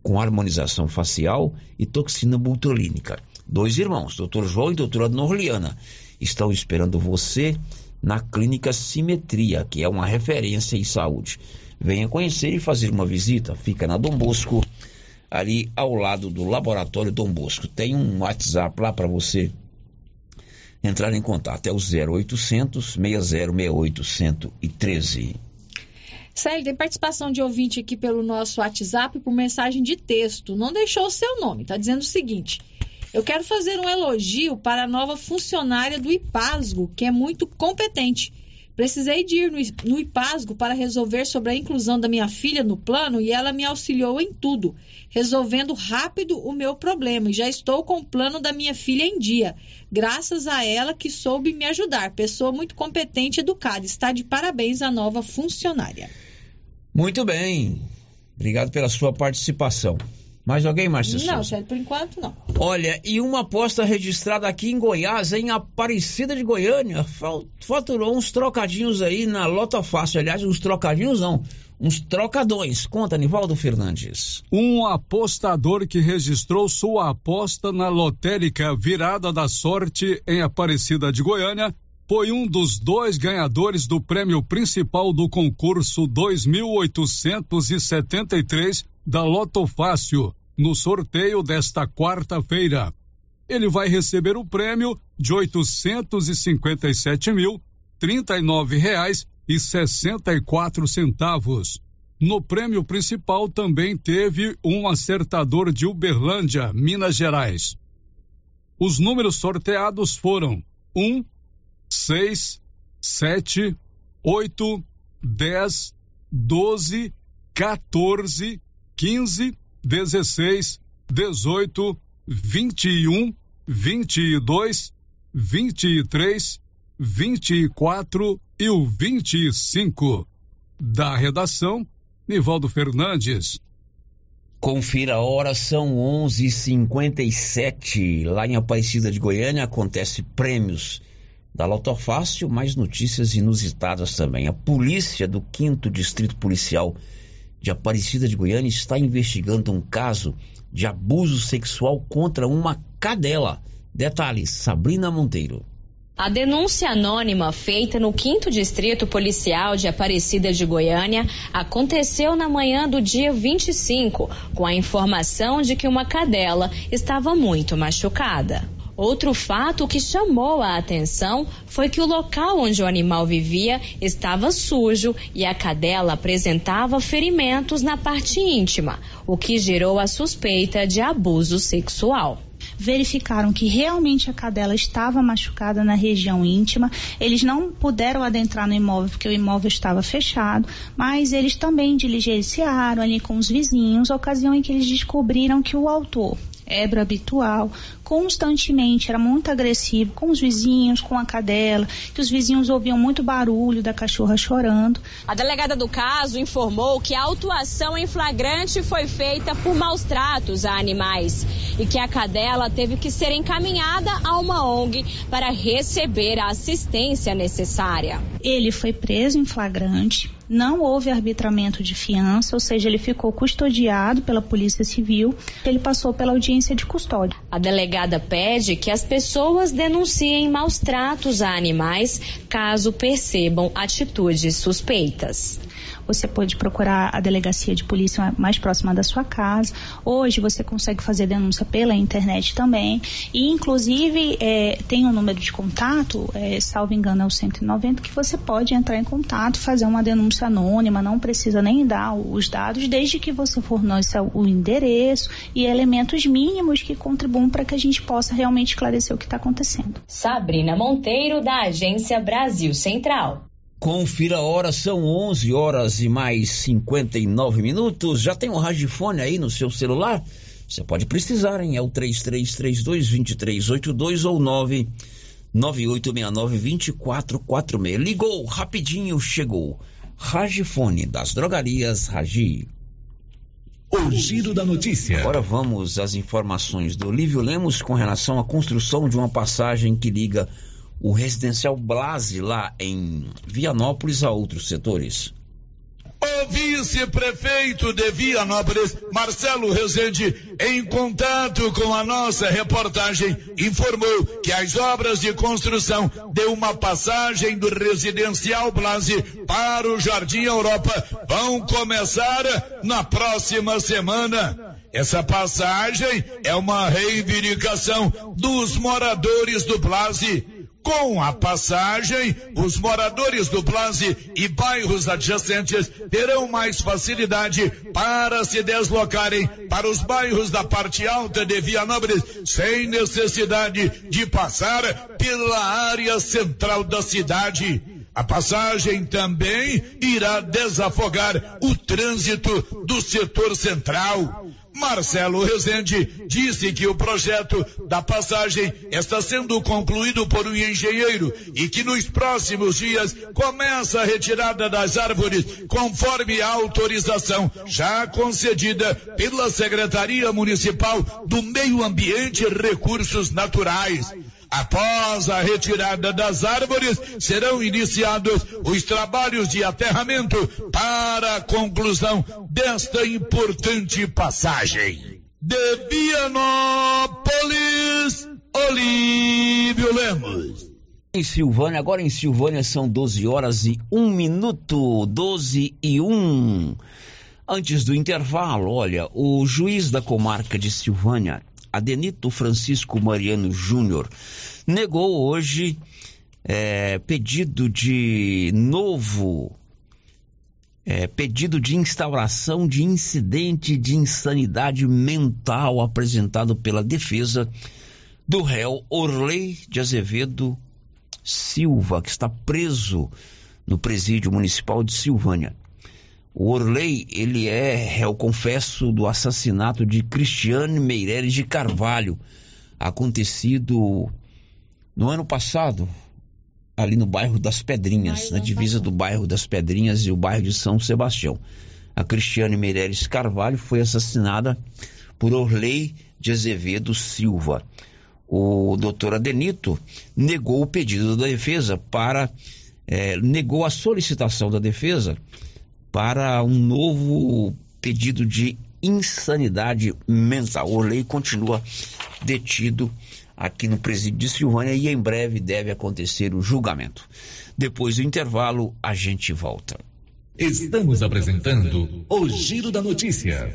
S3: com harmonização facial e toxina butolínica. Dois irmãos, Dr. João e doutora Norliana, estão esperando você na Clínica Simetria, que é uma referência em saúde. Venha conhecer e fazer uma visita. Fica na Dom Bosco, ali ao lado do Laboratório Dom Bosco. Tem um WhatsApp lá para você entrar em contato. É o 0800 6068 113.
S17: Célio, tem participação de ouvinte aqui pelo nosso WhatsApp por mensagem de texto. Não deixou o seu nome. Está dizendo o seguinte: Eu quero fazer um elogio para a nova funcionária do IPASGO, que é muito competente. Precisei de ir no, IPASGO para resolver sobre a inclusão da minha filha no plano e ela me auxiliou em tudo, resolvendo rápido o meu problema. E já estou com o plano da minha filha em dia, graças a ela que soube me ajudar. Pessoa muito competente e educada. Está de parabéns a nova funcionária.
S3: Muito bem. Obrigado pela sua participação. Mais alguém, Márcia
S17: Não? Célio, por enquanto não.
S3: Olha, e uma aposta registrada aqui em Goiás, em Aparecida de Goiânia, faturou uns trocadinhos aí na Lota Fácil. Aliás, uns trocadinhos não, uns trocadões. Conta, Nivaldo Fernandes.
S6: Um apostador que registrou sua aposta na lotérica Virada da Sorte em Aparecida de Goiânia foi um dos dois ganhadores do prêmio principal do concurso 2873 da Loto Fácil no sorteio desta quarta-feira. Ele vai receber o prêmio de 857 mil trinta reais e sessenta e quatro centavos. No prêmio principal também teve um acertador de Uberlândia, Minas Gerais. Os números sorteados foram um, seis, sete, oito, dez, doze, 14, 15, 16, 18, 21, 22, 23, 24 e o 25. Da redação, Nivaldo Fernandes.
S3: Confira a hora, são 11h57. Lá em Aparecida de Goiânia acontece prêmios da Loto Fácil, mais notícias inusitadas também. A polícia do 5 Distrito Policial de Aparecida de Goiânia está investigando um caso de abuso sexual contra uma cadela. Detalhes, Sabrina Monteiro.
S36: A denúncia anônima feita no 5 Distrito Policial de Aparecida de Goiânia aconteceu na manhã do dia 25, com a informação de que uma cadela estava muito machucada. Outro fato que chamou a atenção foi que o local onde o animal vivia estava sujo e a cadela apresentava ferimentos na parte íntima, o que gerou a suspeita de abuso sexual
S37: verificaram que realmente a cadela estava machucada na região íntima. Eles não puderam adentrar no imóvel porque o imóvel estava fechado, mas eles também diligenciaram ali com os vizinhos, ocasião em que eles descobriram que o autor, ébrio habitual, constantemente era muito agressivo com os vizinhos, com a cadela, que os vizinhos ouviam muito barulho da cachorra chorando.
S36: A delegada do caso informou que a autuação em flagrante foi feita por maus tratos a animais e que a cadela teve que ser encaminhada a uma ONG para receber a assistência necessária.
S37: Ele foi preso em flagrante, não houve arbitramento de fiança, ou seja, ele ficou custodiado pela Polícia Civil, ele passou pela audiência de custódia.
S36: A delegada pede que as pessoas denunciem maus tratos a animais caso percebam atitudes suspeitas.
S37: Você pode procurar a delegacia de polícia mais próxima da sua casa. Hoje você consegue fazer denúncia pela internet também. E, inclusive, é, tem um número de contato, é, salvo engano, é o 190, que você pode entrar em contato, fazer uma denúncia anônima, não precisa nem dar os dados, desde que você forneça o endereço e elementos mínimos que contribuam para que a gente possa realmente esclarecer o que está acontecendo.
S36: Sabrina Monteiro, da Agência Brasil Central.
S3: Confira a hora, são 11 horas e mais 59 minutos. Já tem um radiofone aí no seu celular? Você pode precisar, hein? É o 3332-2382 ou 99869-2446. Ligou, rapidinho chegou. Ragifone das drogarias Ragi.
S27: O giro da notícia.
S3: Agora vamos às informações do Olívio Lemos com relação à construção de uma passagem que liga o residencial Blase lá em Vianópolis a outros setores.
S2: O vice-prefeito de Vianópolis, Marcelo Rezende, em contato com a nossa reportagem, informou que as obras de construção de uma passagem do residencial Blase para o Jardim Europa vão começar na próxima semana. Essa passagem é uma reivindicação dos moradores do Blase com a passagem, os moradores do Blase e bairros adjacentes terão mais facilidade para se deslocarem para os bairros da parte alta de Vianópolis sem necessidade de passar pela área central da cidade. A passagem também irá desafogar o trânsito do setor central. Marcelo Rezende disse que o projeto da passagem está sendo concluído por um engenheiro e que nos próximos dias começa a retirada das árvores conforme a autorização já concedida pela Secretaria Municipal do Meio Ambiente e Recursos Naturais. Após a retirada das árvores, serão iniciados os trabalhos de aterramento para a conclusão desta importante passagem. De Vianópolis, Olívio Lemos.
S3: Em Silvânia, agora em Silvânia são 12 horas e 1 minuto, 12 e 1. Antes do intervalo, olha, o juiz da comarca de Silvânia, Adenito Francisco Mariano Júnior negou hoje é, pedido de novo é, pedido de instauração de incidente de insanidade mental apresentado pela defesa do réu Orley de Azevedo Silva, que está preso no presídio municipal de Silvânia. O Orley, ele é réu confesso do assassinato de Cristiane Meireles de Carvalho, acontecido no ano passado, ali no bairro das Pedrinhas, na divisa do bairro das Pedrinhas e o bairro de São Sebastião. A Cristiane Meireles Carvalho foi assassinada por Orley de Azevedo Silva. O doutor Adenito negou o pedido da defesa para. É, negou a solicitação da defesa para um novo pedido de insanidade mental. O Orley continua detido aqui no presídio de Silvânia e em breve deve acontecer o julgamento. Depois do intervalo, a gente volta.
S27: Estamos apresentando o Giro da Notícia.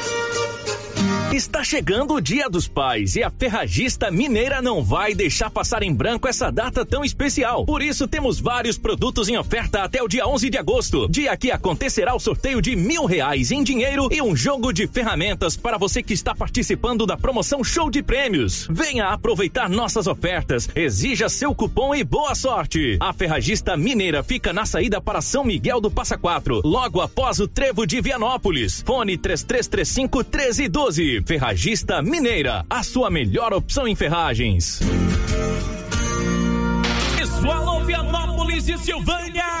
S38: Está chegando o Dia dos Pais e a Ferragista Mineira não vai deixar passar em branco essa data tão especial. Por isso, temos vários produtos em oferta até o dia 11 de agosto, dia que acontecerá o sorteio de mil reais em dinheiro e um jogo de ferramentas para você que está participando da promoção Show de Prêmios. Venha aproveitar nossas ofertas, exija seu cupom e boa sorte. A Ferragista Mineira fica na saída para São Miguel do Passa Quatro, logo após o Trevo de Vianópolis. Fone 3335 1312. Ferragista Mineira, a sua melhor opção em ferragens.
S27: Pessoal, Vianópolis e Silvânia.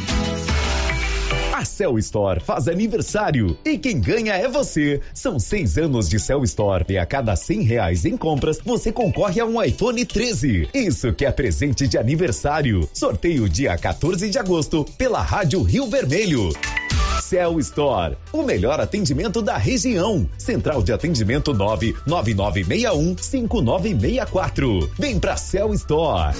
S39: Cell Store faz aniversário e quem ganha é você. São seis anos de Cell Store e a cada cem reais em compras você concorre a um iPhone 13. Isso que é presente de aniversário. Sorteio dia 14 de agosto pela Rádio Rio Vermelho. Cell Store, o melhor atendimento da região. Central de atendimento 99961 5964. Vem pra Cell Store.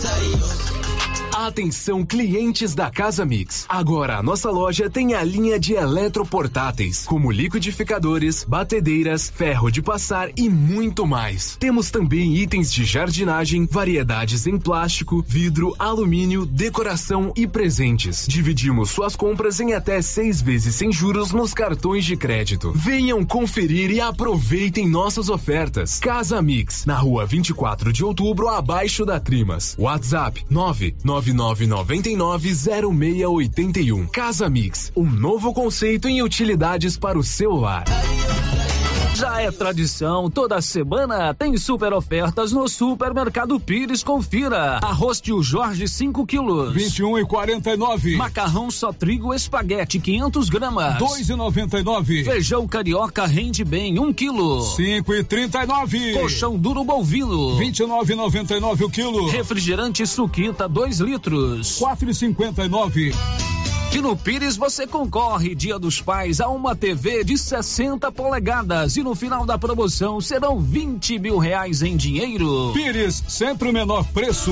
S29: Atenção clientes da Casa Mix. Agora a nossa loja tem a linha de eletroportáteis, como liquidificadores, batedeiras, ferro de passar e muito mais. Temos também itens de jardinagem, variedades em plástico, vidro, alumínio, decoração e presentes. Dividimos suas compras em até seis vezes sem juros nos cartões de crédito. Venham conferir e aproveitem nossas ofertas. Casa Mix, na rua 24 de outubro, abaixo da Trimas. WhatsApp 999990681. Casa Mix, um novo conceito em utilidades para o seu lar.
S13: Já é tradição, toda semana tem super ofertas no Supermercado Pires. Confira. Arroz tio Jorge 5 quilos.
S6: 21 e 49.
S13: Macarrão só trigo espaguete 500 gramas.
S6: 2 e 99.
S13: Feijão carioca rende bem 1 um quilo.
S6: 5 e 39.
S13: Colchão duro bovino.
S6: 29 e 99 o quilo.
S13: Refrigerante suquita 2 litros.
S6: 4 e 59.
S13: E no Pires você concorre Dia dos Pais a uma TV de 60 polegadas e no final da promoção serão 20 mil reais em dinheiro.
S6: Pires, sempre o menor preço.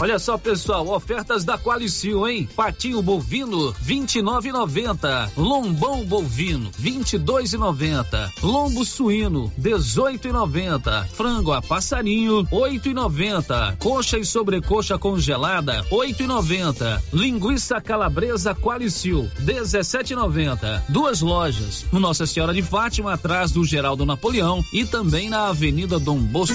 S13: Olha só, pessoal, ofertas da Qualicil, hein? Patinho bovino, 29,90. Lombão bovino, 22,90. Lombo suíno, 18,90. Frango a passarinho, 8,90. Coxa e sobrecoxa congelada, 8,90. Linguiça calabresa Qualicil, 17,90. Duas lojas, no Nossa Senhora de Fátima, atrás do Geraldo Napoleão e também na Avenida Dom Bosco.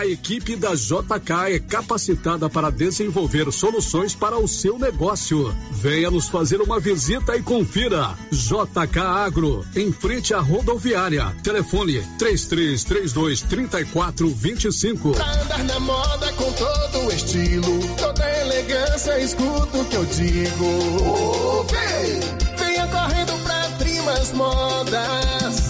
S6: A equipe da JK é capacitada para desenvolver soluções para o seu negócio. Venha nos fazer uma visita e confira. JK Agro, em frente à rodoviária. Telefone 3332 3425.
S40: Pra andar na moda com todo o estilo, toda elegância, escuta o que eu digo. Oh, vem! Venha correndo pra Primas Modas.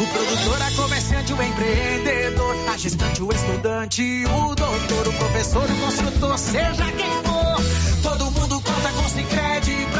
S41: O produtor, a comerciante, o empreendedor, a gestante, o estudante, o doutor, o professor, o construtor, seja quem for, todo mundo conta com Sicredi pra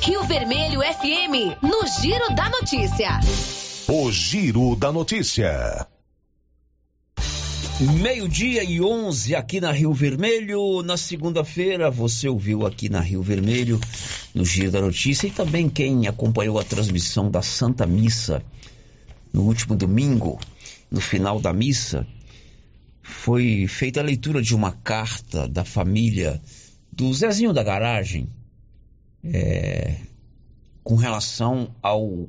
S33: Rio Vermelho FM, no Giro da Notícia.
S7: O Giro da Notícia.
S3: Meio-dia e 11 aqui na Rio Vermelho. Na segunda-feira, você ouviu aqui na Rio Vermelho, no Giro da Notícia, e também quem acompanhou a transmissão da Santa Missa no último domingo, no final da missa, foi feita a leitura de uma carta da família do Zezinho da Garagem, é, com relação ao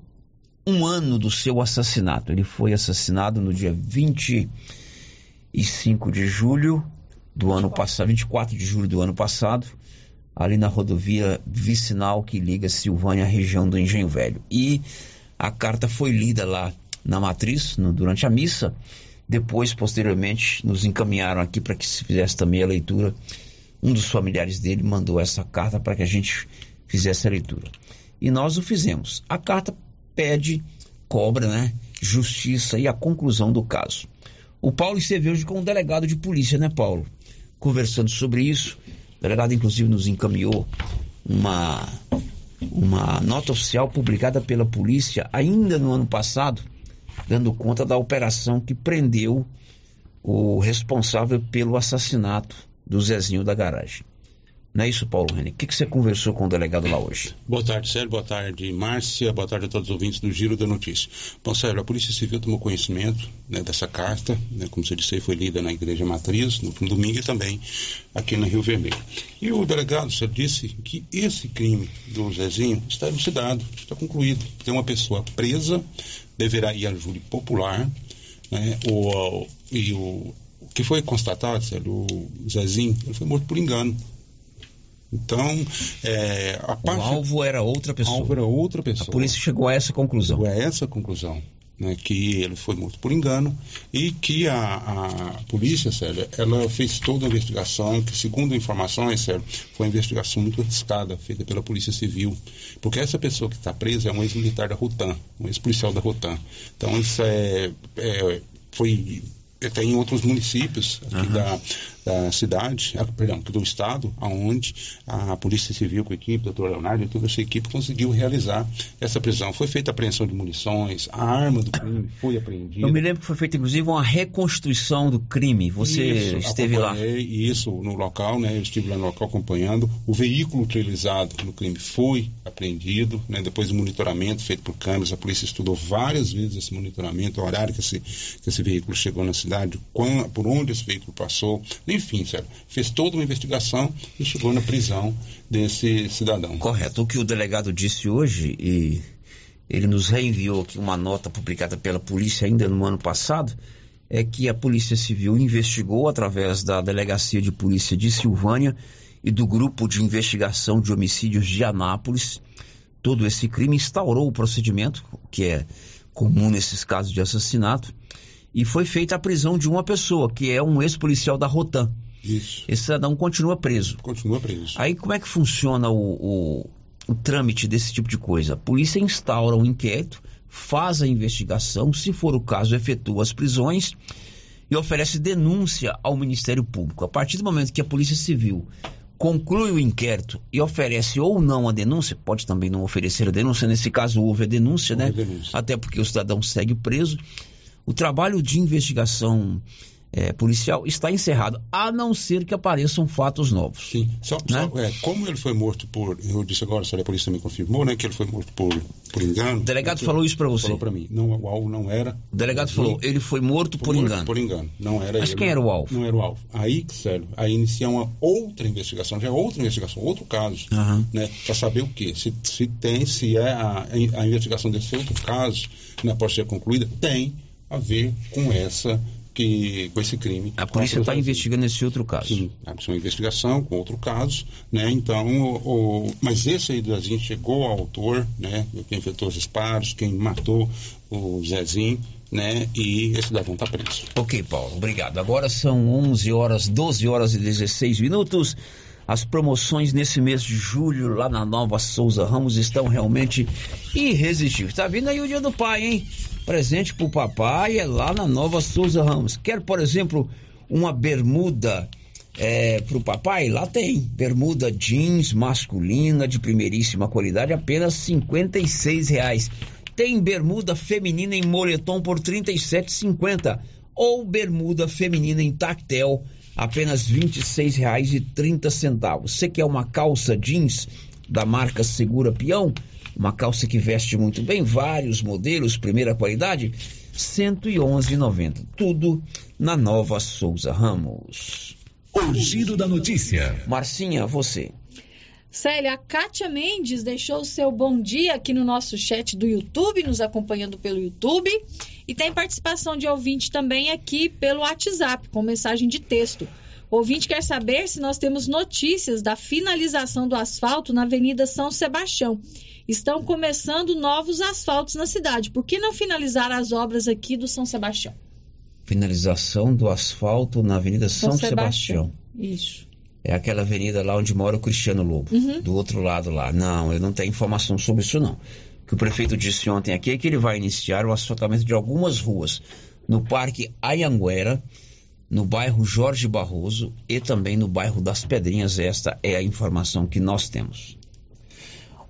S3: um ano do seu assassinato. Ele foi assassinado no dia 25 de julho do ano passado, 24 de julho do ano passado, ali na rodovia vicinal que liga Silvânia à região do Engenho Velho. E a carta foi lida lá na matriz, no, durante a missa. Depois, posteriormente, nos encaminharam aqui para que se fizesse também a leitura. Um dos familiares dele mandou essa carta para que a gente fizesse a leitura. E nós o fizemos. A carta pede, cobra, né? Justiça e a conclusão do caso. O Paulo esteve hoje com o delegado de polícia, né, Paulo? Conversando sobre isso. O delegado, inclusive, nos encaminhou uma, uma nota oficial publicada pela polícia ainda no ano passado, dando conta da operação que prendeu o responsável pelo assassinato do Zezinho da garagem. Não é isso, Paulo Reni? O que, que você conversou com o delegado lá hoje?
S19: Boa tarde, Sérgio. Boa tarde, Márcia. Boa tarde a todos os ouvintes do Giro da Notícia. Bom, Sérgio, a Polícia Civil tomou conhecimento né, dessa carta, né, como você disse, foi lida na Igreja Matriz no domingo e também aqui no Rio Vermelho. E o delegado, Sérgio, disse que esse crime do Zezinho está elucidado, está concluído. Tem uma pessoa presa, deverá ir a júri popular, né, o, e o, o que foi constatado, o Zezinho, ele foi morto por engano. Então, é, a parte...
S3: O alvo era outra pessoa.
S19: O alvo era outra pessoa.
S3: A polícia chegou a essa conclusão.
S19: Chegou a essa conclusão. né, que ele foi morto por engano e que a, a polícia, Célia, ela fez toda a investigação, que segundo informações, Célia, foi uma investigação muito arriscada, feita pela Polícia Civil, porque essa pessoa que está presa é um ex-militar da Rotan, um ex-policial da Rotan. Então isso é, é foi tem em outros municípios aqui uhum. da, da cidade, ah, perdão, do estado, aonde a Polícia Civil com a equipe, doutor Leonardo e toda essa equipe conseguiu realizar essa prisão. Foi feita a apreensão de munições, a arma do crime foi apreendida.
S3: Eu me lembro que foi feita inclusive uma reconstituição do crime. Você isso, esteve lá?
S19: Isso no local, né? Eu estive lá no local acompanhando. O veículo utilizado no crime foi apreendido, né? Depois do monitoramento feito por câmeras, a polícia estudou várias vezes esse monitoramento, o horário que esse, que esse veículo chegou na cidade, quando, por onde esse veículo passou, enfim, fez toda uma investigação e chegou na prisão desse cidadão.
S3: Correto. O que o delegado disse hoje, e ele nos reenviou aqui uma nota publicada pela polícia ainda no ano passado, é que a Polícia Civil investigou através da Delegacia de Polícia de Silvânia e do Grupo de Investigação de Homicídios de Anápolis todo esse crime, instaurou o procedimento, que é comum nesses casos de assassinato, e foi feita a prisão de uma pessoa, que é um ex-policial da Rotan.
S19: Isso.
S3: Esse cidadão continua preso.
S19: Continua preso.
S3: Aí como é que funciona o, o, o trâmite desse tipo de coisa? A polícia instaura um inquérito, faz a investigação, se for o caso, efetua as prisões e oferece denúncia ao Ministério Público. A partir do momento que a Polícia Civil conclui o inquérito e oferece ou não a denúncia, pode também não oferecer a denúncia, nesse caso houve a denúncia, houve né? Denúncia. Até porque o cidadão segue preso o trabalho de investigação é, policial está encerrado, a não ser que apareçam fatos novos.
S19: Sim. Só, né? só, é, como ele foi morto por. Eu disse agora, a polícia também confirmou, né? Que ele foi morto por, por engano.
S3: O delegado falou isso para você?
S19: Falou para mim. Não, o alvo não era.
S3: O delegado falou, ele foi morto por morto engano.
S19: Por engano. Não era
S3: Mas
S19: ele,
S3: quem era o alvo?
S19: Não era o alvo. Aí, sério, aí inicia uma outra investigação, já é outra investigação, outro caso,
S3: uhum.
S19: né? Para saber o quê? Se, se tem, se é a, a investigação desse outro caso, né, pode ser concluída, tem a ver com essa que com esse crime.
S3: A polícia está investigando esse outro caso.
S19: Sim, é uma investigação com outro caso, né? Então, o, o, mas esse aí a gente chegou ao autor, né? Quem efetuou os disparos, quem matou o Zezinho, né? E esse cidadão está preso.
S3: Ok, Paulo, obrigado. Agora são 11 horas, 12 horas e 16 minutos. As promoções nesse mês de julho lá na Nova Souza Ramos estão realmente irresistíveis. Tá vindo aí o dia do pai, hein? Presente pro papai é lá na Nova Souza Ramos. Quer, por exemplo, uma bermuda é, pro papai? Lá tem. Bermuda jeans masculina de primeiríssima qualidade, apenas R$ reais. Tem bermuda feminina em moletom por R$ 37,50 ou bermuda feminina em tactel apenas R$ 26,30. Você quer uma calça jeans da marca Segura Peão? Uma calça que veste muito bem, vários modelos, primeira qualidade, R$ 111,90. Tudo na Nova Souza Ramos.
S27: O giro da notícia.
S3: Marcinha, você.
S17: Célia, a Kátia Mendes deixou o seu bom dia aqui no nosso chat do YouTube, nos acompanhando pelo YouTube. E tem participação de ouvinte também aqui pelo WhatsApp, com mensagem de texto. O ouvinte quer saber se nós temos notícias da finalização do asfalto na Avenida São Sebastião. Estão começando novos asfaltos na cidade. Por que não finalizar as obras aqui do São Sebastião?
S3: Finalização do asfalto na Avenida São, São Sebastião.
S17: Sebastião. Isso.
S3: É aquela avenida lá onde mora o Cristiano Lobo, uhum. do outro lado lá. Não, eu não tenho informação sobre isso não. O que o prefeito disse ontem aqui é que ele vai iniciar o asfaltamento de algumas ruas no Parque Ayanguera, no bairro Jorge Barroso e também no bairro das Pedrinhas. Esta é a informação que nós temos.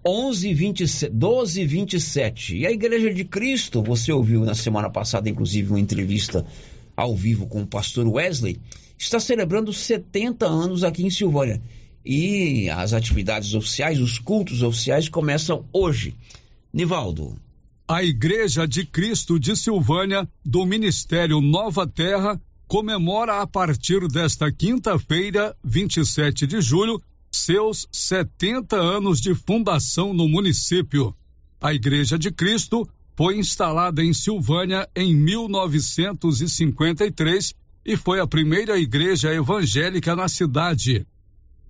S3: 11, 27, 12 27. E a Igreja de Cristo, você ouviu na semana passada, inclusive, uma entrevista ao vivo com o pastor Wesley está celebrando 70 anos aqui em Silvânia. E as atividades oficiais, os cultos oficiais começam hoje. Nivaldo.
S6: A Igreja de Cristo de Silvânia, do Ministério Nova Terra, comemora a partir desta quinta-feira, 27 de julho, seus 70 anos de fundação no município. A Igreja de Cristo foi instalada em Silvânia em 1953 e foi a primeira igreja evangélica na cidade.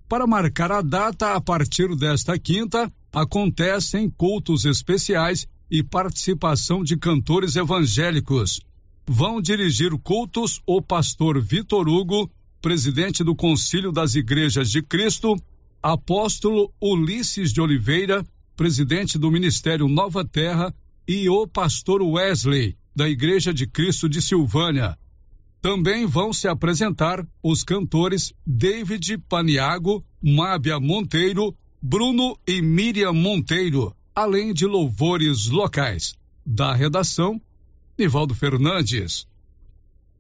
S6: Para marcar a data, a partir desta quinta, acontecem cultos especiais e participação de cantores evangélicos. Vão dirigir cultos o pastor Vitor Hugo, presidente do Concílio das Igrejas de Cristo, apóstolo Ulisses de Oliveira, presidente do Ministério Nova Terra, e o pastor Wesley, da Igreja de Cristo de Silvânia. Também vão se apresentar os cantores David Paniago, Mábia Monteiro, Bruno e Miriam Monteiro além de louvores locais. Da redação, Nivaldo Fernandes.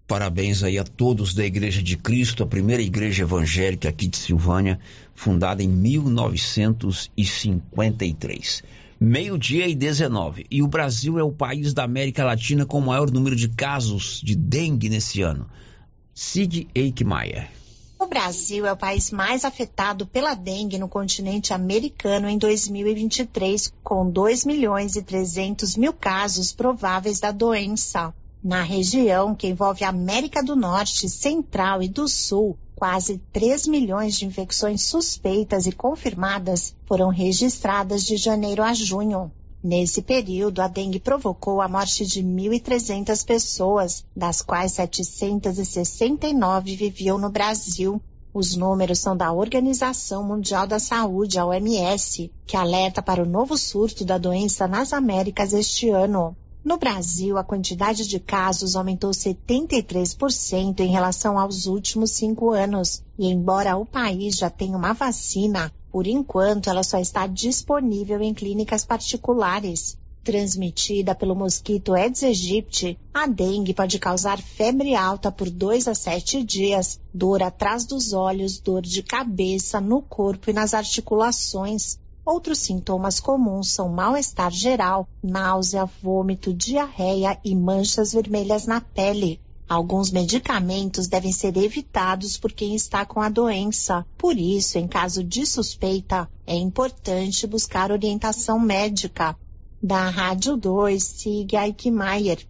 S3: Parabéns aí a todos da Igreja de Cristo, a primeira igreja evangélica aqui de Silvânia, fundada em 1953. Meio-dia e 19. E o Brasil é o país da América Latina com o maior número de casos de dengue nesse ano. Sig Eichmeier.
S42: O Brasil é o país mais afetado pela dengue no continente americano em 2023, com 2 milhões e 300 mil casos prováveis da doença. Na região, que envolve a América do Norte, Central e do Sul, quase 3 milhões de infecções suspeitas e confirmadas foram registradas de janeiro a junho. Nesse período, a dengue provocou a morte de 1.300 pessoas, das quais 769 viviam no Brasil. Os números são da Organização Mundial da Saúde, a OMS, que alerta para o novo surto da doença nas Américas este ano. No Brasil, a quantidade de casos aumentou 73% em relação aos últimos cinco anos. E embora o país já tenha uma vacina, por enquanto, ela só está disponível em clínicas particulares. Transmitida pelo mosquito Aedes aegypti, a dengue pode causar febre alta por 2 a 7 dias, dor atrás dos olhos, dor de cabeça, no corpo e nas articulações. Outros sintomas comuns são mal-estar geral, náusea, vômito, diarreia e manchas vermelhas na pele. Alguns medicamentos devem ser evitados por quem está com a doença. Por isso, em caso de suspeita, é importante buscar orientação médica. Da Rádio 2, siga Eichmeier.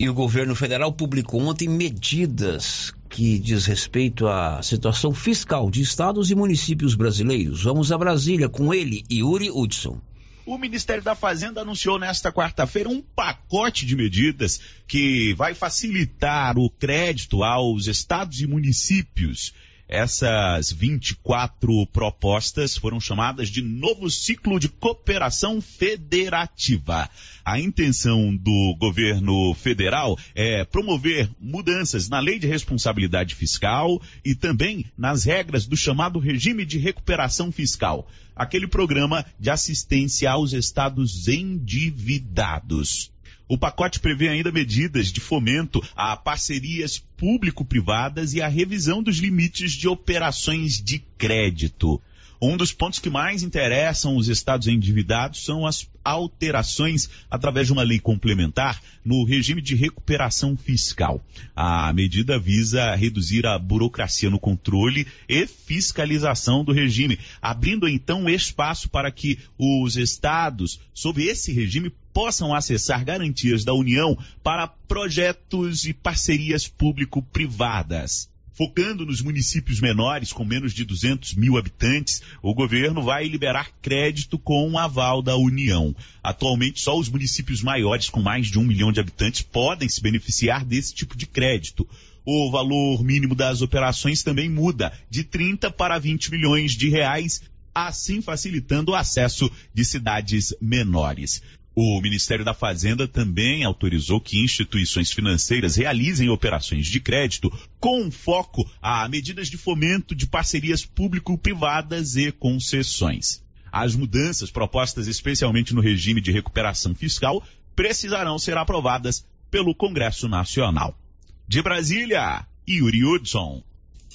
S3: E o governo federal publicou ontem medidas que diz respeito à situação fiscal de estados e municípios brasileiros. Vamos a Brasília com ele, Yuri Hudson.
S43: O Ministério da Fazenda anunciou nesta quarta-feira um pacote de medidas que vai facilitar o crédito aos estados e municípios. Essas 24 propostas foram chamadas de novo ciclo de cooperação federativa. A intenção do governo federal é promover mudanças na lei de responsabilidade fiscal e também nas regras do chamado regime de recuperação fiscal, aquele programa de assistência aos estados endividados. O pacote prevê ainda medidas de fomento a parcerias público-privadas e a revisão dos limites de operações de crédito. Um dos pontos que mais interessam os estados endividados são as alterações através de uma lei complementar no regime de recuperação fiscal. A medida visa reduzir a burocracia no controle e fiscalização do regime, abrindo então espaço para que os estados, sob esse regime, possam acessar garantias da União para projetos e parcerias público-privadas. Focando nos municípios menores com menos de 200 mil habitantes, o governo vai liberar crédito com aval da União. Atualmente, só os municípios maiores com mais de um milhão de habitantes podem se beneficiar desse tipo de crédito. O valor mínimo das operações também muda de 30 para 20 milhões de reais, assim facilitando o acesso de cidades menores. O Ministério da Fazenda também autorizou que instituições financeiras realizem operações de crédito com foco a medidas de fomento de parcerias público-privadas e concessões. As mudanças propostas especialmente no regime de recuperação fiscal precisarão ser aprovadas pelo Congresso Nacional. De Brasília, Yuri Hudson.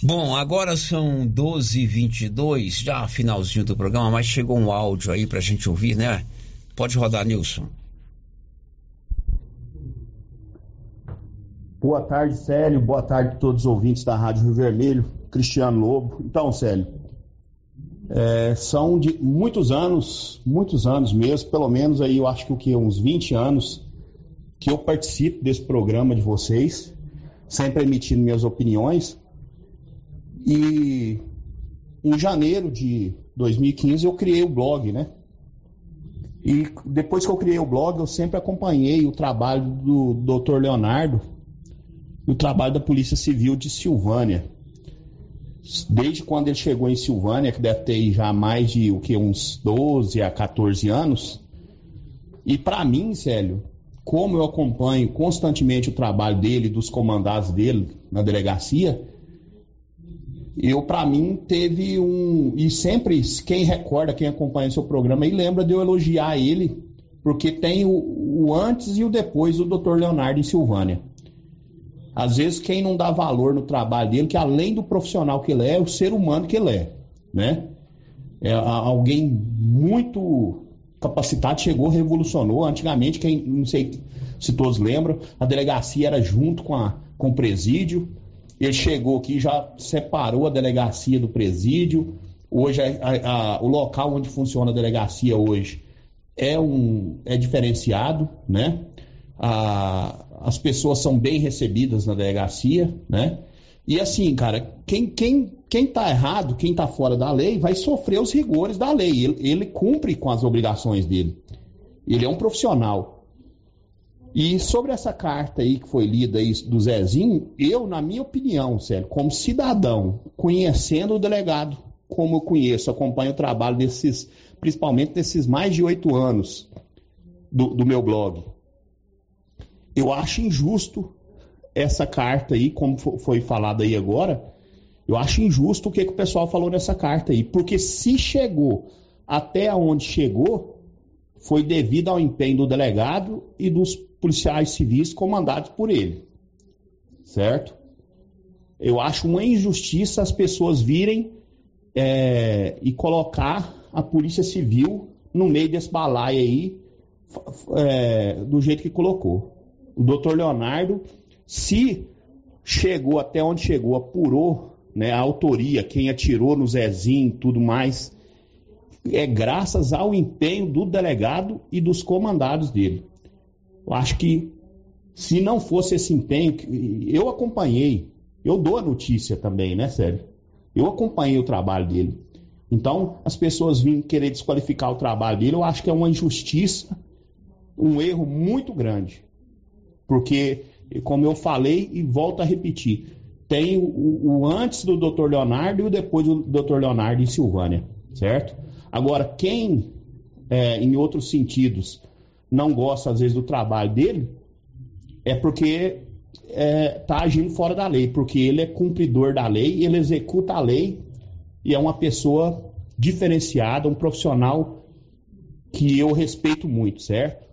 S3: Bom, agora são 12h22, já finalzinho do programa, mas chegou um áudio aí pra gente ouvir, né? Pode rodar, Nilson.
S44: Boa tarde, Célio. Boa tarde a todos os ouvintes da Rádio Rio Vermelho. Cristiano Lobo. Então, Célio, é, são de muitos anos, muitos anos mesmo, pelo menos aí eu acho que o que uns 20 anos que eu participo desse programa de vocês, sempre emitindo minhas opiniões. E em janeiro de 2015 eu criei o blog, né? E depois que eu criei o blog, eu sempre acompanhei o trabalho do Dr. Leonardo e o trabalho da Polícia Civil de Silvânia. Desde quando ele chegou em Silvânia, que deve ter já mais de o que uns 12 a 14 anos. E para mim, Célio, como eu acompanho constantemente o trabalho dele, dos comandados dele na delegacia, eu para mim teve um e sempre quem recorda, quem acompanha seu programa e lembra de eu elogiar ele, porque tem o, o antes e o depois do Dr. Leonardo em Silvânia. Às vezes quem não dá valor no trabalho dele, que além do profissional que ele é, é o ser humano que ele é, né? É alguém muito capacitado, chegou, revolucionou. Antigamente, quem não sei se todos lembram, a delegacia era junto com, a, com o presídio. Ele chegou aqui, já separou a delegacia do presídio. Hoje, a, a, o local onde funciona a delegacia hoje é, um, é diferenciado, né? A, as pessoas são bem recebidas na delegacia, né? E assim, cara, quem, quem, quem tá errado, quem tá fora da lei, vai sofrer os rigores da lei. Ele, ele cumpre com as obrigações dele. Ele é um profissional. E sobre essa carta aí que foi lida aí do Zezinho, eu, na minha opinião, sério, como cidadão, conhecendo o delegado, como eu conheço, acompanho o trabalho desses, principalmente desses mais de oito anos do, do meu blog, eu acho injusto essa carta aí, como foi falado aí agora, eu acho injusto o que, que o pessoal falou nessa carta aí, porque se chegou até onde chegou, foi devido ao empenho do delegado e dos policiais civis comandados por ele. Certo? Eu acho uma injustiça as pessoas virem é, e colocar a polícia civil no meio desse balaio aí, é, do jeito que colocou. O doutor Leonardo, se chegou até onde chegou, apurou né, a autoria, quem atirou no Zezinho e tudo mais, é graças ao empenho do delegado e dos comandados dele. Eu acho que se não fosse esse empenho, eu acompanhei, eu dou a notícia também, né, Sério? Eu acompanhei o trabalho dele. Então, as pessoas vêm querer desqualificar o trabalho dele, eu acho que é uma injustiça, um erro muito grande. Porque, como eu falei e volto a repetir, tem o, o antes do Dr. Leonardo e o depois do Dr. Leonardo em Silvânia, certo? Agora, quem, é, em outros sentidos, não gosta, às vezes, do trabalho dele, é porque está é, tá agindo fora da lei, porque ele é cumpridor da lei, ele executa a lei e é uma pessoa diferenciada, um profissional que eu respeito muito, certo?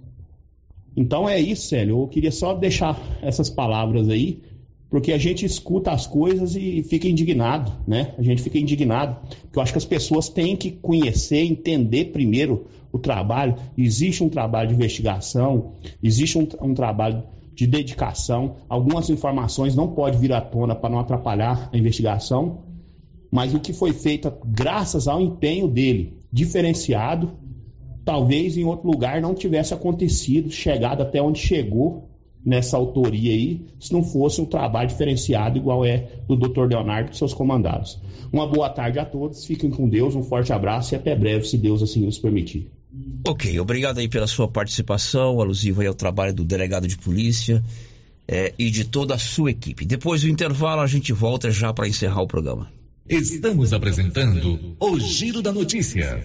S44: Então é isso, Célio. Eu queria só deixar essas palavras aí, porque a gente escuta as coisas e fica indignado, né? A gente fica indignado, porque eu acho que as pessoas têm que conhecer, entender primeiro o trabalho. Existe um trabalho de investigação, existe um, um trabalho de dedicação. Algumas informações não pode vir à tona para não atrapalhar a investigação, mas o que foi feito graças ao empenho dele, diferenciado, talvez em outro lugar não tivesse acontecido, chegado até onde chegou nessa autoria aí, se não fosse um trabalho diferenciado igual é do Dr. Leonardo e seus comandados. Uma boa tarde a todos, fiquem com Deus, um forte abraço e até breve, se Deus assim nos permitir.
S3: Ok, obrigado aí pela sua participação, alusiva ao trabalho do delegado de polícia é, e de toda a sua equipe. Depois do intervalo, a gente volta já para encerrar o programa.
S27: Estamos apresentando o Giro da Notícia.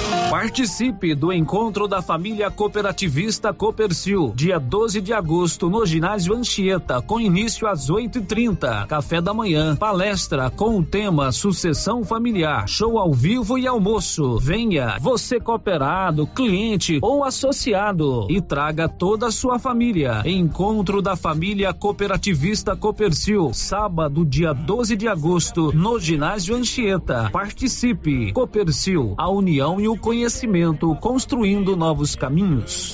S13: Participe do encontro da família cooperativista Copercil, dia 12 de agosto, no ginásio Anchieta, com início às 8h30. Café da manhã, palestra com o tema Sucessão Familiar, show ao vivo e almoço. Venha, você cooperado, cliente ou associado, e traga toda a sua família. Encontro da família cooperativista Copercil, sábado, dia 12 de agosto, no ginásio Anchieta. Participe. Copercil, a união e o conhecimento conhecimento, construindo novos caminhos.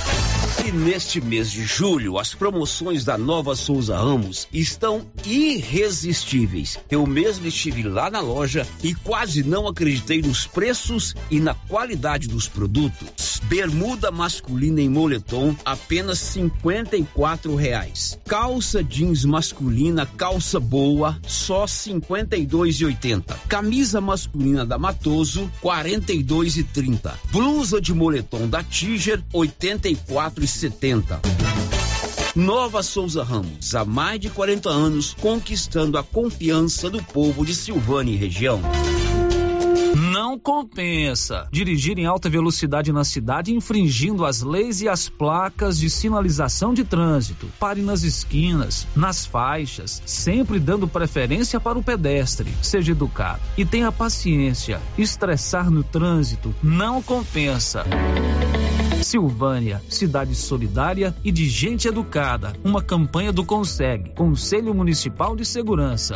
S3: E neste mês de julho, as promoções da Nova Souza Ramos estão irresistíveis. Eu mesmo estive lá na loja e quase não acreditei nos preços e na qualidade dos produtos. Bermuda masculina em moletom, apenas cinquenta e reais. Calça jeans masculina, calça boa, só cinquenta e Camisa masculina da Matoso, quarenta e Blusa de moletom da Tiger, oitenta e setenta. Nova Souza Ramos, há mais de 40 anos, conquistando a confiança do povo de Silvânia e região.
S13: Não compensa dirigir em alta velocidade na cidade infringindo as leis e as placas de sinalização de trânsito. Pare nas esquinas, nas faixas, sempre dando preferência para o pedestre. Seja educado e tenha paciência. Estressar no trânsito não compensa. Silvânia, cidade solidária e de gente educada. Uma campanha do Consegue, Conselho Municipal de Segurança.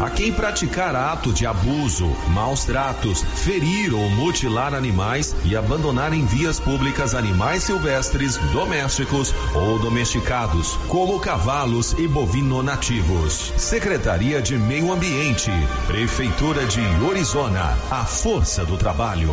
S38: a quem praticar ato de abuso, maus tratos, ferir ou mutilar animais e abandonar em vias públicas animais silvestres, domésticos ou domesticados, como cavalos e bovino nativos. Secretaria de Meio Ambiente, Prefeitura de Orizona, a força do trabalho.